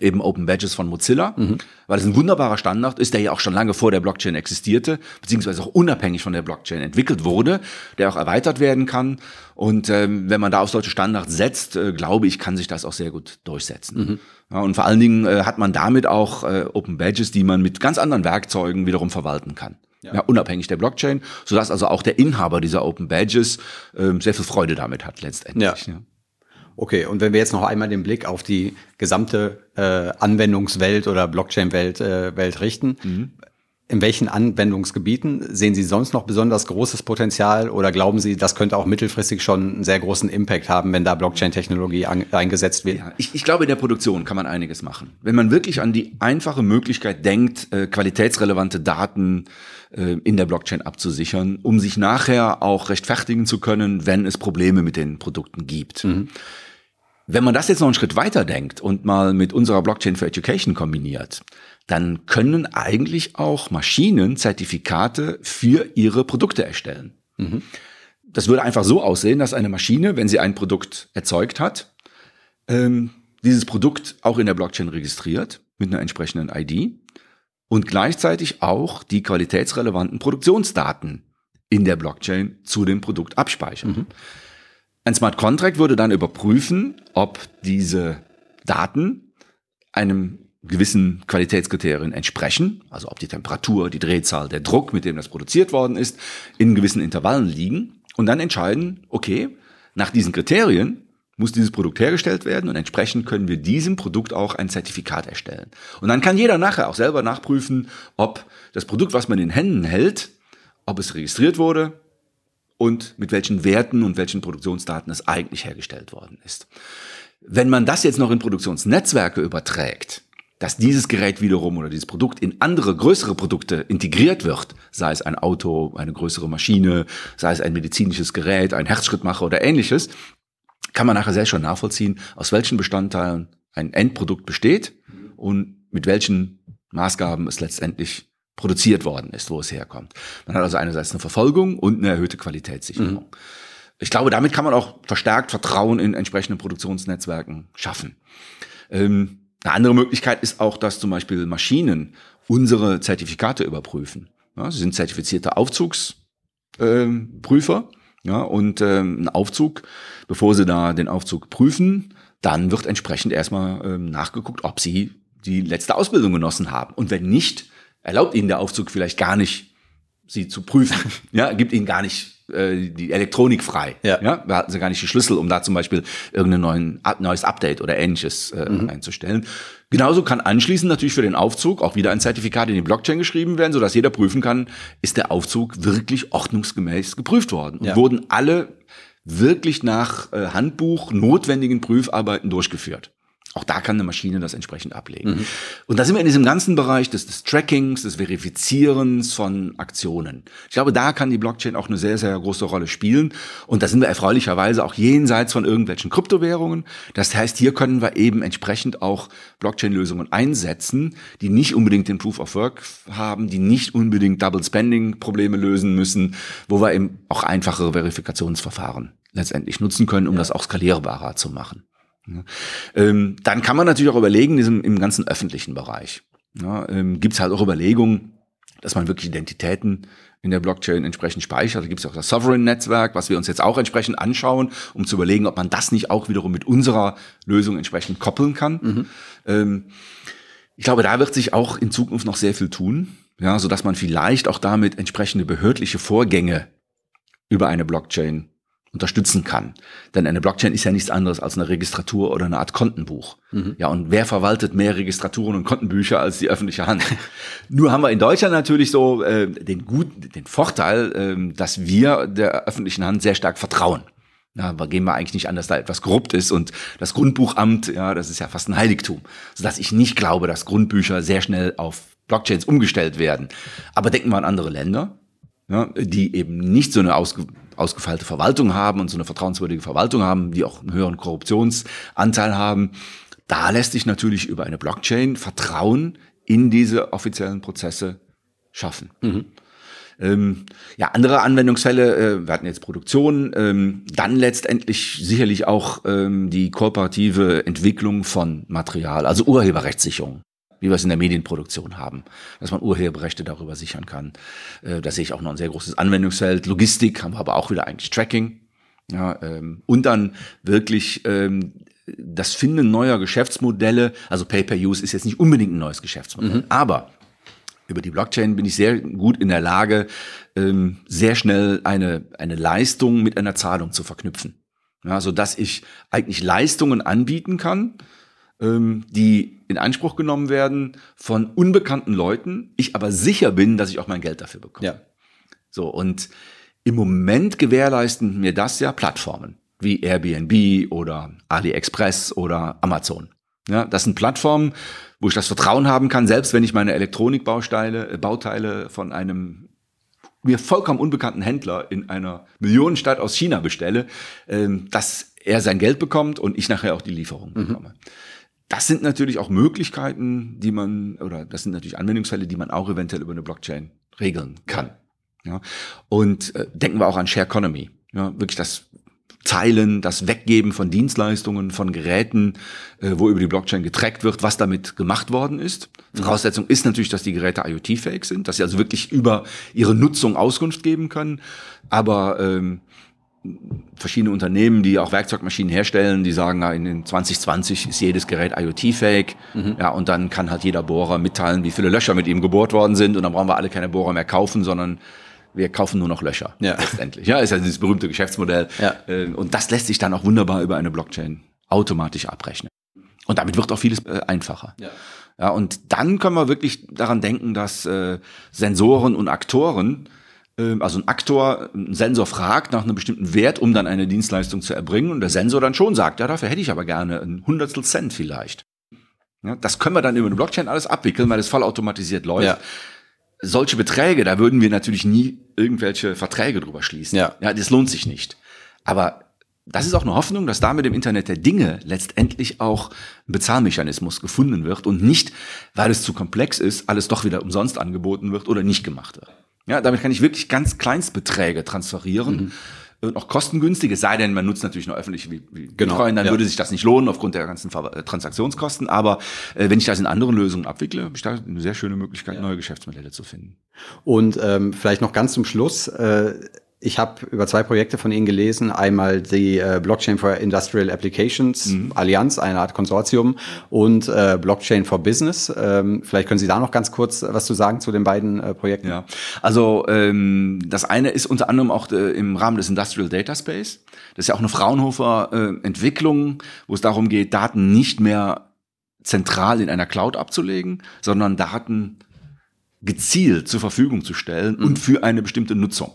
[SPEAKER 4] eben Open Badges von Mozilla, weil es ein wunderbarer Standard ist, der ja auch schon lange vor der Blockchain existierte, beziehungsweise auch unabhängig von der Blockchain entwickelt wurde, der auch erweitert werden kann. Und ähm, wenn man da auf solche Standards setzt, äh, glaube ich, kann sich das auch sehr gut durchsetzen. Ja, und vor allen Dingen äh, hat man damit auch äh, Open Badges, die man mit ganz anderen Werkzeugen wiederum verwalten kann. Ja. unabhängig der Blockchain, sodass also auch der Inhaber dieser Open Badges ähm, sehr viel Freude damit hat letztendlich.
[SPEAKER 3] Ja. Okay, und wenn wir jetzt noch einmal den Blick auf die gesamte äh, Anwendungswelt oder Blockchain-Welt äh, Welt richten,
[SPEAKER 4] Mhm.
[SPEAKER 3] in welchen Anwendungsgebieten sehen Sie sonst noch besonders großes Potenzial oder glauben Sie, das könnte auch mittelfristig schon einen sehr großen Impact haben, wenn da Blockchain-Technologie eingesetzt wird?
[SPEAKER 4] Ja, ich, ich glaube, in der Produktion kann man einiges machen. Wenn man wirklich an die einfache Möglichkeit denkt, äh, qualitätsrelevante Daten äh, in der Blockchain abzusichern, um sich nachher auch rechtfertigen zu können, wenn es Probleme mit den Produkten gibt. Wenn man das jetzt noch einen Schritt weiter denkt und mal mit unserer Blockchain for Education kombiniert, dann können eigentlich auch Maschinen Zertifikate für ihre Produkte erstellen. Das würde einfach so aussehen, dass eine Maschine, wenn sie ein Produkt erzeugt hat, ähm, dieses Produkt auch in der Blockchain registriert mit einer entsprechenden ID und gleichzeitig auch die qualitätsrelevanten Produktionsdaten in der Blockchain zu dem Produkt abspeichern. Ein Smart Contract würde dann überprüfen, ob diese Daten einem gewissen Qualitätskriterien entsprechen, also ob die Temperatur, die Drehzahl, der Druck, mit dem das produziert worden ist, in gewissen Intervallen liegen und dann entscheiden, okay, nach diesen Kriterien muss dieses Produkt hergestellt werden und entsprechend können wir diesem Produkt auch ein Zertifikat erstellen. Und dann kann jeder nachher auch selber nachprüfen, ob das Produkt, was man in den Händen hält, ob es registriert wurde und mit welchen Werten und welchen Produktionsdaten es eigentlich hergestellt worden ist. Wenn man das jetzt noch in Produktionsnetzwerke überträgt, dass dieses Gerät wiederum oder dieses Produkt in andere größere Produkte integriert wird, sei es ein Auto, eine größere Maschine, sei es ein medizinisches Gerät, ein Herzschrittmacher oder ähnliches, kann man nachher sehr schon nachvollziehen, aus welchen Bestandteilen ein Endprodukt besteht und mit welchen Maßgaben es letztendlich produziert worden ist, wo es herkommt. Man hat also einerseits eine Verfolgung und eine erhöhte Qualitätssicherung. Ich glaube, damit kann man auch verstärkt Vertrauen in entsprechende Produktionsnetzwerken schaffen. Ähm, eine andere Möglichkeit ist auch, dass zum Beispiel Maschinen unsere Zertifikate überprüfen. Ja, sie sind zertifizierte Aufzugsprüfer. ja, und ähm, ein Aufzug, bevor sie da den Aufzug prüfen, dann wird entsprechend erstmal ähm, nachgeguckt, ob sie die letzte Ausbildung genossen haben. Und wenn nicht, erlaubt ihnen der Aufzug vielleicht gar nicht, sie zu prüfen. ja, gibt ihnen gar nicht äh, die Elektronik frei.
[SPEAKER 3] Ja.
[SPEAKER 4] ja, da hatten sie gar nicht die Schlüssel, um da zum Beispiel irgendein neuen, neues Update oder ähnliches äh,
[SPEAKER 3] Mhm.
[SPEAKER 4] einzustellen. Genauso kann anschließend natürlich für den Aufzug auch wieder ein Zertifikat in die Blockchain geschrieben werden, sodass jeder prüfen kann, ist der Aufzug wirklich ordnungsgemäß geprüft worden. Und
[SPEAKER 3] Ja.
[SPEAKER 4] wurden alle wirklich nach äh, Handbuch notwendigen Prüfarbeiten durchgeführt. Auch da kann eine Maschine das entsprechend ablegen. Und da sind wir in diesem ganzen Bereich des, des Trackings, des Verifizierens von Aktionen. Ich glaube, da kann die Blockchain auch eine sehr, sehr große Rolle spielen. Und da sind wir erfreulicherweise auch jenseits von irgendwelchen Kryptowährungen. Das heißt, hier können wir eben entsprechend auch Blockchain-Lösungen einsetzen, die nicht unbedingt den Proof of Work haben, die nicht unbedingt Double Spending-Probleme lösen müssen, wo wir eben auch einfachere Verifikationsverfahren letztendlich nutzen können, um das auch skalierbarer zu machen. Ja. Ähm, dann kann man natürlich auch überlegen, diesem, im ganzen öffentlichen Bereich. Ja, ähm, Gibt es halt auch Überlegungen, dass man wirklich Identitäten in der Blockchain entsprechend speichert. Da gibt es auch das Sovereign-Netzwerk, was wir uns jetzt auch entsprechend anschauen, um zu überlegen, ob man das nicht auch wiederum mit unserer Lösung entsprechend koppeln kann. Ähm, ich glaube, da wird sich auch in Zukunft noch sehr viel tun, ja, so dass man vielleicht auch damit entsprechende behördliche Vorgänge über eine Blockchain unterstützen kann. Denn eine Blockchain ist ja nichts anderes als eine Registratur oder eine Art Kontenbuch. Ja, und wer verwaltet mehr Registraturen und Kontenbücher als die öffentliche Hand? Nur haben wir in Deutschland natürlich so äh, den guten, den Vorteil, ähm, dass wir der öffentlichen Hand sehr stark vertrauen. Ja, aber gehen wir eigentlich nicht an, dass da etwas korrupt ist und das Grundbuchamt, ja, das ist ja fast ein Heiligtum, sodass ich nicht glaube, dass Grundbücher sehr schnell auf Blockchains umgestellt werden. Aber denken wir an andere Länder, ja, die eben nicht so eine ausge, ausgefeilte Verwaltung haben und so eine vertrauenswürdige Verwaltung haben, die auch einen höheren Korruptionsanteil haben. Da lässt sich natürlich über eine Blockchain Vertrauen in diese offiziellen Prozesse schaffen. Ähm, ja, andere Anwendungsfälle, äh, wir hatten jetzt Produktion, ähm, dann letztendlich sicherlich auch ähm, die kooperative Entwicklung von Material, also Urheberrechtssicherung, wie wir es in der Medienproduktion haben, dass man Urheberrechte darüber sichern kann. Äh, da sehe ich auch noch ein sehr großes Anwendungsfeld. Logistik haben wir aber auch wieder eigentlich Tracking. Ja, ähm, und dann wirklich ähm, das Finden neuer Geschäftsmodelle, also Pay-per-Use ist jetzt nicht unbedingt ein neues Geschäftsmodell, aber über die Blockchain bin ich sehr gut in der Lage, ähm, sehr schnell eine, eine Leistung mit einer Zahlung zu verknüpfen. Ja, so dass ich eigentlich Leistungen anbieten kann, die in Anspruch genommen werden von unbekannten Leuten, ich aber sicher bin, dass ich auch mein Geld dafür bekomme.
[SPEAKER 3] Ja.
[SPEAKER 4] So, und im Moment gewährleisten mir das ja Plattformen wie Airbnb oder AliExpress oder Amazon. Ja, das sind Plattformen, wo ich das Vertrauen haben kann, selbst wenn ich meine Elektronikbausteine, äh, Bauteile von einem mir vollkommen unbekannten Händler in einer Millionenstadt aus China bestelle, ähm, dass er sein Geld bekommt und ich nachher auch die Lieferung bekomme. Das sind natürlich auch Möglichkeiten, die man, oder das sind natürlich Anwendungsfälle, die man auch eventuell über eine Blockchain regeln kann. Ja. Und äh, denken wir auch an Share Economy. Ja, wirklich das Teilen, das Weggeben von Dienstleistungen, von Geräten, äh, wo über die Blockchain getrackt wird, was damit gemacht worden ist. Voraussetzung ist natürlich, dass die Geräte IoT-fähig sind, dass sie also wirklich über ihre Nutzung Auskunft geben können. Aber ähm, verschiedene Unternehmen, die auch Werkzeugmaschinen herstellen, die sagen, in den 2020 ist jedes Gerät IoT-fähig. Ja, und dann kann halt jeder Bohrer mitteilen, wie viele Löcher mit ihm gebohrt worden sind. Und dann brauchen wir alle keine Bohrer mehr kaufen, sondern wir kaufen nur noch Löcher.
[SPEAKER 3] Ja.
[SPEAKER 4] Letztendlich. Ja, ist ja dieses berühmte Geschäftsmodell.
[SPEAKER 3] Ja.
[SPEAKER 4] Äh, Und das lässt sich dann auch wunderbar über eine Blockchain automatisch abrechnen. Und damit wird auch vieles äh, einfacher.
[SPEAKER 3] Ja.
[SPEAKER 4] Ja, und dann können wir wirklich daran denken, dass äh, Sensoren und Aktoren, also ein Aktor, ein Sensor fragt nach einem bestimmten Wert, um dann eine Dienstleistung zu erbringen, und der Sensor dann schon sagt, ja, dafür hätte ich aber gerne ein Hundertstel Cent vielleicht. Ja, das können wir dann über eine Blockchain alles abwickeln, weil das vollautomatisiert läuft.
[SPEAKER 3] Ja.
[SPEAKER 4] Solche Beträge, da würden wir natürlich nie irgendwelche Verträge drüber schließen.
[SPEAKER 3] Ja.
[SPEAKER 4] ja, das lohnt sich nicht. Aber das ist auch eine Hoffnung, dass da mit dem Internet der Dinge letztendlich auch ein Bezahlmechanismus gefunden wird und nicht, weil es zu komplex ist, alles doch wieder umsonst angeboten wird oder nicht gemacht wird. Ja, damit kann ich wirklich ganz Kleinstbeträge transferieren. Und auch kostengünstig, es sei denn, man nutzt natürlich nur öffentlich wie, wie
[SPEAKER 3] Genau,
[SPEAKER 4] Bitcoin, dann
[SPEAKER 3] ja.
[SPEAKER 4] würde sich das nicht lohnen aufgrund der ganzen äh, Transaktionskosten. Aber äh, wenn ich das in anderen Lösungen abwickle, habe ich da eine sehr schöne Möglichkeit, neue Geschäftsmodelle zu finden.
[SPEAKER 3] Und ähm, vielleicht noch ganz zum Schluss. Äh, ich habe über zwei Projekte von Ihnen gelesen. Einmal die äh, Blockchain for Industrial Applications mhm. Allianz, eine Art Konsortium, und äh, Blockchain for Business. Ähm, vielleicht können Sie da noch ganz kurz was zu sagen zu den beiden äh, Projekten.
[SPEAKER 4] Ja, also ähm, das eine ist unter anderem auch äh, im Rahmen des Industrial Data Space. Das ist ja auch eine Fraunhofer-Entwicklung, wo es darum geht, Daten nicht mehr zentral in einer Cloud abzulegen, sondern Daten gezielt zur Verfügung zu stellen mhm. und für eine bestimmte Nutzung.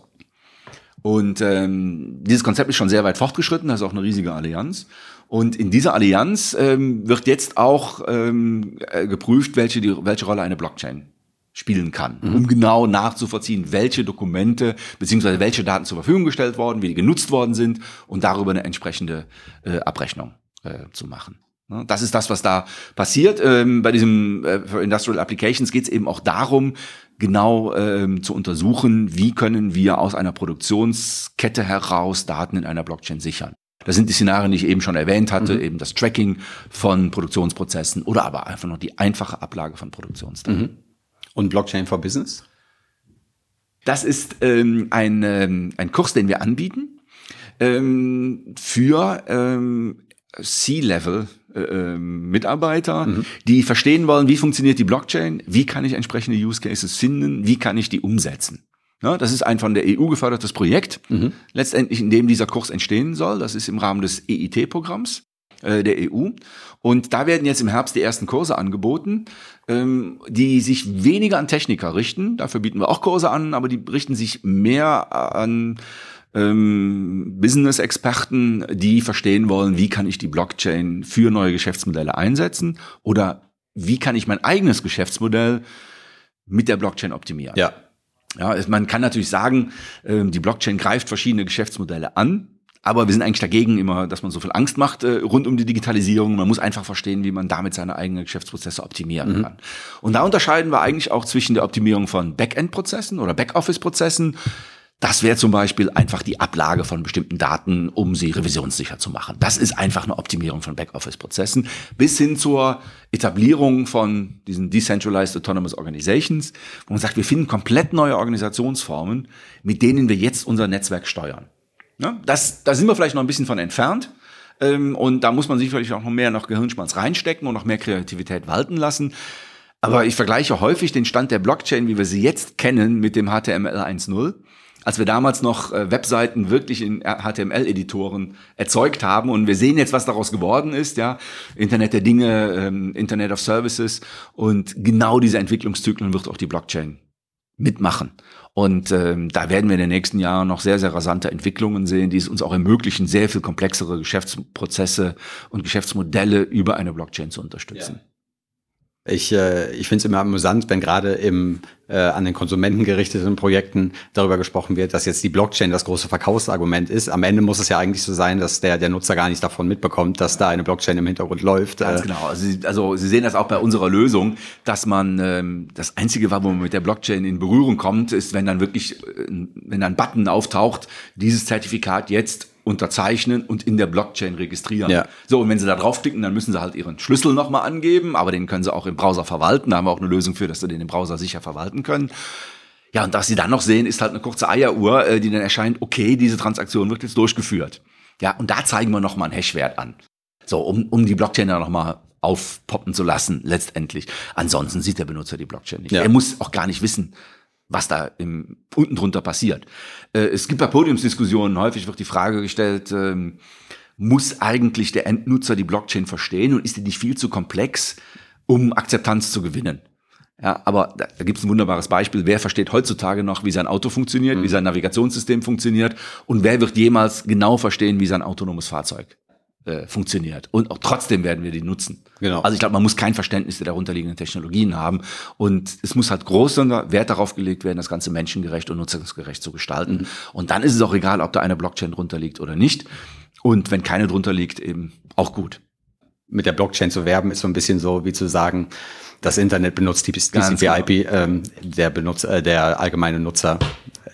[SPEAKER 4] Und ähm, dieses Konzept ist schon sehr weit fortgeschritten, das ist auch eine riesige Allianz. Und in dieser Allianz ähm, wird jetzt auch ähm, äh, geprüft, welche, die, welche Rolle eine Blockchain spielen kann, mhm. um genau nachzuvollziehen, welche Dokumente beziehungsweise welche Daten zur Verfügung gestellt worden, wie die genutzt worden sind und darüber eine entsprechende äh, Abrechnung äh, zu machen. Das ist das, was da passiert. Ähm, bei diesem äh, für Industrial Applications geht es eben auch darum, genau ähm, zu untersuchen, wie können wir aus einer Produktionskette heraus Daten in einer Blockchain sichern. Das sind die Szenarien, die ich eben schon erwähnt hatte, mhm. eben das Tracking von Produktionsprozessen oder aber einfach nur die einfache Ablage von Produktionsdaten. Mhm.
[SPEAKER 3] Und Blockchain for Business?
[SPEAKER 4] Das ist ähm, ein, ähm, ein Kurs, den wir anbieten ähm, für ähm, C-Level äh, ähm, Mitarbeiter, mhm. die verstehen wollen, wie funktioniert die Blockchain, wie kann ich entsprechende Use Cases finden, wie kann ich die umsetzen. Ja, das ist ein von der EU gefördertes Projekt, mhm. letztendlich in dem dieser Kurs entstehen soll. Das ist im Rahmen des EIT-Programms äh, der EU. Und da werden jetzt im Herbst die ersten Kurse angeboten, ähm, die sich weniger an Techniker richten. Dafür bieten wir auch Kurse an, aber die richten sich mehr an ähm, Business-Experten, die verstehen wollen, wie kann ich die Blockchain für neue Geschäftsmodelle einsetzen oder wie kann ich mein eigenes Geschäftsmodell mit der Blockchain optimieren.
[SPEAKER 3] Ja.
[SPEAKER 4] Ja, man kann natürlich sagen, ähm, die Blockchain greift verschiedene Geschäftsmodelle an. Aber wir sind eigentlich dagegen immer, dass man so viel Angst macht äh, rund um die Digitalisierung. Man muss einfach verstehen, wie man damit seine eigenen Geschäftsprozesse optimieren mhm. kann. Und da unterscheiden wir eigentlich auch zwischen der Optimierung von Backend-Prozessen oder Backoffice-Prozessen das wäre zum Beispiel einfach die Ablage von bestimmten Daten, um sie revisionssicher zu machen. Das ist einfach eine Optimierung von Backoffice-Prozessen bis hin zur Etablierung von diesen Decentralized Autonomous Organizations, wo man sagt, wir finden komplett neue Organisationsformen, mit denen wir jetzt unser Netzwerk steuern. Ja, das, da sind wir vielleicht noch ein bisschen von entfernt. Ähm, und da muss man sich vielleicht auch noch mehr noch Gehirnschmalz reinstecken und noch mehr Kreativität walten lassen. Aber ich vergleiche häufig den Stand der Blockchain, wie wir sie jetzt kennen, mit dem HTML 1.0 als wir damals noch äh, Webseiten wirklich in HTML-Editoren erzeugt haben und wir sehen jetzt, was daraus geworden ist, ja, Internet der Dinge, ähm, Internet of Services und genau diese Entwicklungszyklen wird auch die Blockchain mitmachen. Und ähm, da werden wir in den nächsten Jahren noch sehr, sehr rasante Entwicklungen sehen, die es uns auch ermöglichen, sehr viel komplexere Geschäftsprozesse und Geschäftsmodelle über eine Blockchain zu unterstützen. Ja.
[SPEAKER 3] Ich, äh, ich finde es immer amüsant, wenn gerade im äh, an den Konsumenten gerichteten Projekten darüber gesprochen wird, dass jetzt die Blockchain das große Verkaufsargument ist. Am Ende muss es ja eigentlich so sein, dass der, der Nutzer gar nicht davon mitbekommt, dass da eine Blockchain im Hintergrund läuft.
[SPEAKER 4] Ganz äh, genau. Also Sie, also Sie sehen das auch bei unserer Lösung, dass man ähm, das Einzige war, wo man mit der Blockchain in Berührung kommt, ist, wenn dann wirklich, äh, wenn ein Button auftaucht, dieses Zertifikat jetzt unterzeichnen und in der Blockchain registrieren. Ja. So, und wenn Sie da draufklicken, dann müssen Sie halt Ihren Schlüssel nochmal angeben, aber den können Sie auch im Browser verwalten. Da haben wir auch eine Lösung für, dass Sie den im Browser sicher verwalten können. Ja, und was Sie dann noch sehen, ist halt eine kurze Eieruhr, äh, die dann erscheint, okay, diese Transaktion wird jetzt durchgeführt. Ja, und da zeigen wir nochmal einen Hashwert an. So, um, um die Blockchain dann nochmal aufpoppen zu lassen, letztendlich. Ansonsten sieht der Benutzer die Blockchain nicht. Ja. Er muss auch gar nicht wissen, was da im, unten drunter passiert. Äh, es gibt bei Podiumsdiskussionen häufig wird die Frage gestellt, ähm, muss eigentlich der Endnutzer die Blockchain verstehen und ist die nicht viel zu komplex, um Akzeptanz zu gewinnen? Ja, aber da, da gibt es ein wunderbares Beispiel. Wer versteht heutzutage noch, wie sein Auto funktioniert, mhm. wie sein Navigationssystem funktioniert und wer wird jemals genau verstehen, wie sein autonomes Fahrzeug äh, funktioniert. Und auch trotzdem werden wir die nutzen. Genau. Also ich glaube, man muss kein Verständnis der darunterliegenden Technologien haben. Und es muss halt großer Wert darauf gelegt werden, das Ganze menschengerecht und nutzungsgerecht zu gestalten. Mhm. Und dann ist es auch egal, ob da eine Blockchain drunter liegt oder nicht. Und wenn keine drunter liegt, eben auch gut.
[SPEAKER 3] Mit der Blockchain zu werben, ist so ein bisschen so, wie zu sagen, das Internet benutzt TCP/IP, genau. ähm, der Benutzer, äh, der allgemeine Nutzer,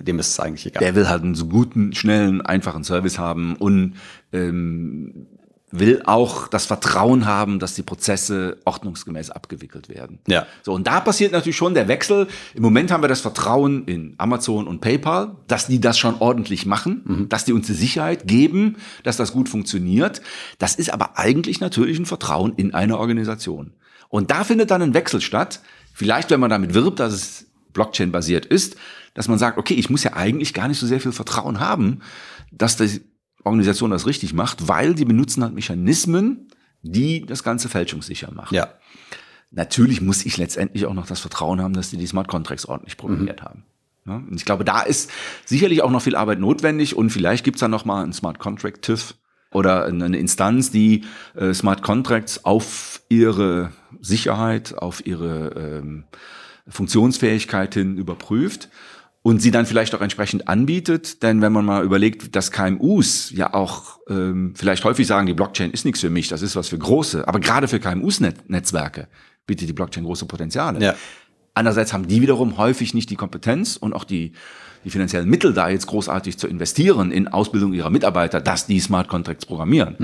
[SPEAKER 3] dem ist es eigentlich egal.
[SPEAKER 4] Der will halt einen so guten, schnellen, einfachen Service haben und ähm, will auch das Vertrauen haben, dass die Prozesse ordnungsgemäß abgewickelt werden.
[SPEAKER 3] Ja.
[SPEAKER 4] So, und da passiert natürlich schon der Wechsel. Im Moment haben wir das Vertrauen in Amazon und PayPal, dass die das schon ordentlich machen, dass die uns die Sicherheit geben, dass das gut funktioniert. Das ist aber eigentlich natürlich ein Vertrauen in eine Organisation. Und da findet dann ein Wechsel statt. Vielleicht, wenn man damit wirbt, dass es Blockchain-basiert ist, dass man sagt, okay, ich muss ja eigentlich gar nicht so sehr viel Vertrauen haben, dass die Organisation das richtig macht, weil die benutzen halt Mechanismen, die das Ganze fälschungssicher machen.
[SPEAKER 3] Ja.
[SPEAKER 4] Natürlich muss ich letztendlich auch noch das Vertrauen haben, dass die die Smart Contracts ordentlich programmiert haben. Ja, und ich glaube, da ist sicherlich auch noch viel Arbeit notwendig und vielleicht gibt's dann noch mal einen Smart Contract TÜV oder eine Instanz, die äh, Smart Contracts auf ihre Sicherheit, auf ihre ähm, Funktionsfähigkeit hin überprüft und sie dann vielleicht auch entsprechend anbietet. Denn wenn man mal überlegt, dass KMUs ja auch ähm, vielleicht häufig sagen, die Blockchain ist nichts für mich, das ist was für große, aber gerade für KMUs-Netzwerke bietet die Blockchain große Potenziale.
[SPEAKER 3] Ja.
[SPEAKER 4] Andererseits haben die wiederum häufig nicht die Kompetenz und auch die, die finanziellen Mittel da jetzt großartig zu investieren in Ausbildung ihrer Mitarbeiter, dass die Smart Contracts programmieren.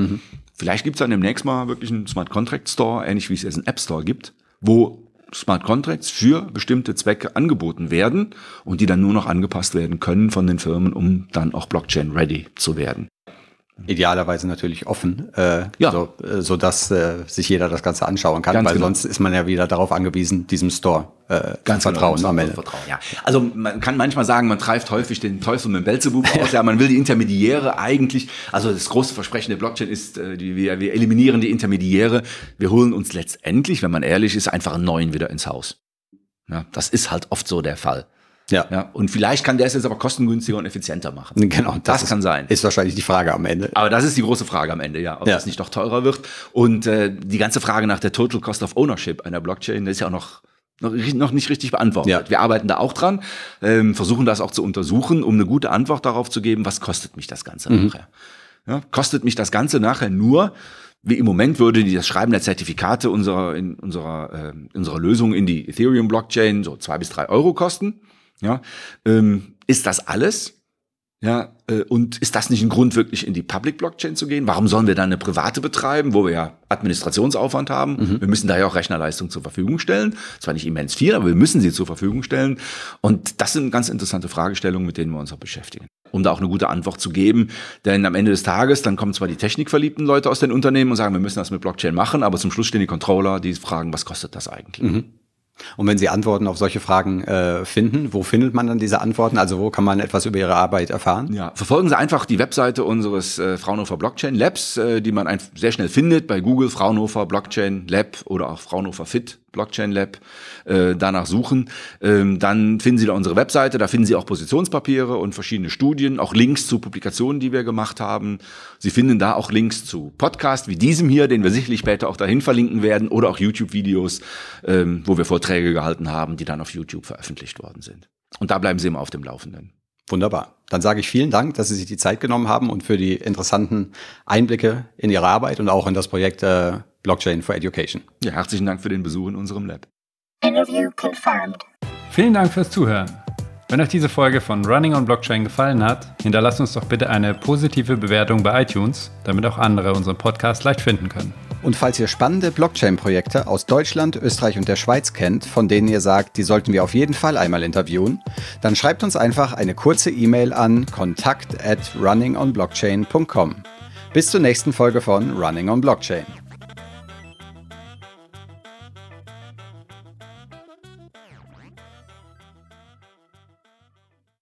[SPEAKER 4] Vielleicht gibt's dann demnächst mal wirklich einen Smart Contract Store, ähnlich wie es jetzt einen App Store gibt, wo Smart Contracts für bestimmte Zwecke angeboten werden und die dann nur noch angepasst werden können von den Firmen, um dann auch Blockchain-ready zu werden.
[SPEAKER 3] Idealerweise natürlich offen, äh,
[SPEAKER 4] Ja.
[SPEAKER 3] so, äh, so dass äh, sich jeder das Ganze anschauen kann,
[SPEAKER 4] Ganz
[SPEAKER 3] weil
[SPEAKER 4] genau.
[SPEAKER 3] sonst ist man ja wieder darauf angewiesen, diesem Store äh, zu vertrauen
[SPEAKER 4] genau,
[SPEAKER 3] am Ende.
[SPEAKER 4] Vertrauen, ja. Also man kann manchmal sagen, man treibt häufig den Teufel mit dem Belzebub aus. Ja, man will die Intermediäre eigentlich. Also das große Versprechen der Blockchain ist, äh, die, wir, wir eliminieren die Intermediäre. Wir holen uns letztendlich, wenn man ehrlich ist, einfach einen neuen wieder ins Haus. Ja, das ist halt oft so der Fall.
[SPEAKER 3] Ja.
[SPEAKER 4] Ja, und vielleicht kann der es jetzt aber kostengünstiger und effizienter machen.
[SPEAKER 3] Genau,
[SPEAKER 4] Das
[SPEAKER 3] ist,
[SPEAKER 4] kann sein.
[SPEAKER 3] Ist wahrscheinlich die Frage am Ende.
[SPEAKER 4] Aber das ist die große Frage am Ende, ja, ob
[SPEAKER 3] Ja.
[SPEAKER 4] das nicht doch teurer wird. Und äh, die ganze Frage nach der Total Cost of Ownership einer Blockchain, das ist ja auch noch noch, nicht richtig beantwortet.
[SPEAKER 3] Ja.
[SPEAKER 4] Wir arbeiten da auch dran, ähm, versuchen das auch zu untersuchen, um eine gute Antwort darauf zu geben, was kostet mich das Ganze nachher. Ja, kostet mich das Ganze nachher nur, wie im Moment würde die das Schreiben der Zertifikate unserer, in unserer, ähm, unserer Lösung in die Ethereum-Blockchain so zwei bis drei Euro kosten. Ja, ähm, ist das alles? Ja, äh, und ist das nicht ein Grund, wirklich in die Public Blockchain zu gehen? Warum sollen wir dann eine private betreiben, wo wir ja Administrationsaufwand haben? Wir müssen da ja auch Rechnerleistung zur Verfügung stellen. Zwar nicht immens viel, aber wir müssen sie zur Verfügung stellen. Und das sind ganz interessante Fragestellungen, mit denen wir uns auch beschäftigen. Um da auch eine gute Antwort zu geben. Denn am Ende des Tages, dann kommen zwar die technikverliebten Leute aus den Unternehmen und sagen, wir müssen das mit Blockchain machen, aber zum Schluss stehen die Controller, die fragen, was kostet das eigentlich?
[SPEAKER 3] Und wenn Sie Antworten auf solche Fragen äh, finden, wo findet man dann diese Antworten? Also wo kann man etwas über Ihre Arbeit erfahren?
[SPEAKER 4] Ja, verfolgen Sie einfach die Webseite unseres äh, Fraunhofer Blockchain Labs, äh, die man ein, sehr schnell findet bei Google Fraunhofer Blockchain Lab oder auch Fraunhofer Fit Blockchain Lab. Äh, danach suchen, ähm, dann finden Sie da unsere Webseite. Da finden Sie auch Positionspapiere und verschiedene Studien, auch Links zu Publikationen, die wir gemacht haben. Sie finden da auch Links zu Podcasts wie diesem hier, den wir sicherlich später auch dahin verlinken werden, oder auch YouTube-Videos, ähm, wo wir Vorträge gehalten haben, die dann auf YouTube veröffentlicht worden sind. Und da bleiben Sie immer auf dem Laufenden.
[SPEAKER 3] Wunderbar. Dann sage ich vielen Dank, dass Sie sich die Zeit genommen haben und für die interessanten Einblicke in Ihre Arbeit und auch in das Projekt äh, Blockchain for Education.
[SPEAKER 4] Ja, herzlichen Dank für den Besuch in unserem Lab.
[SPEAKER 2] Interview confirmed.
[SPEAKER 1] Vielen Dank fürs Zuhören. Wenn euch diese Folge von Running on Blockchain gefallen hat, hinterlasst uns doch bitte eine positive Bewertung bei iTunes, damit auch andere unseren Podcast leicht finden können.
[SPEAKER 3] Und falls ihr spannende Blockchain-Projekte aus Deutschland, Österreich und der Schweiz kennt, von denen ihr sagt, die sollten wir auf jeden Fall einmal interviewen, dann schreibt uns einfach eine kurze E-Mail an kontakt at runningonblockchain.com. Bis zur nächsten Folge von Running on Blockchain.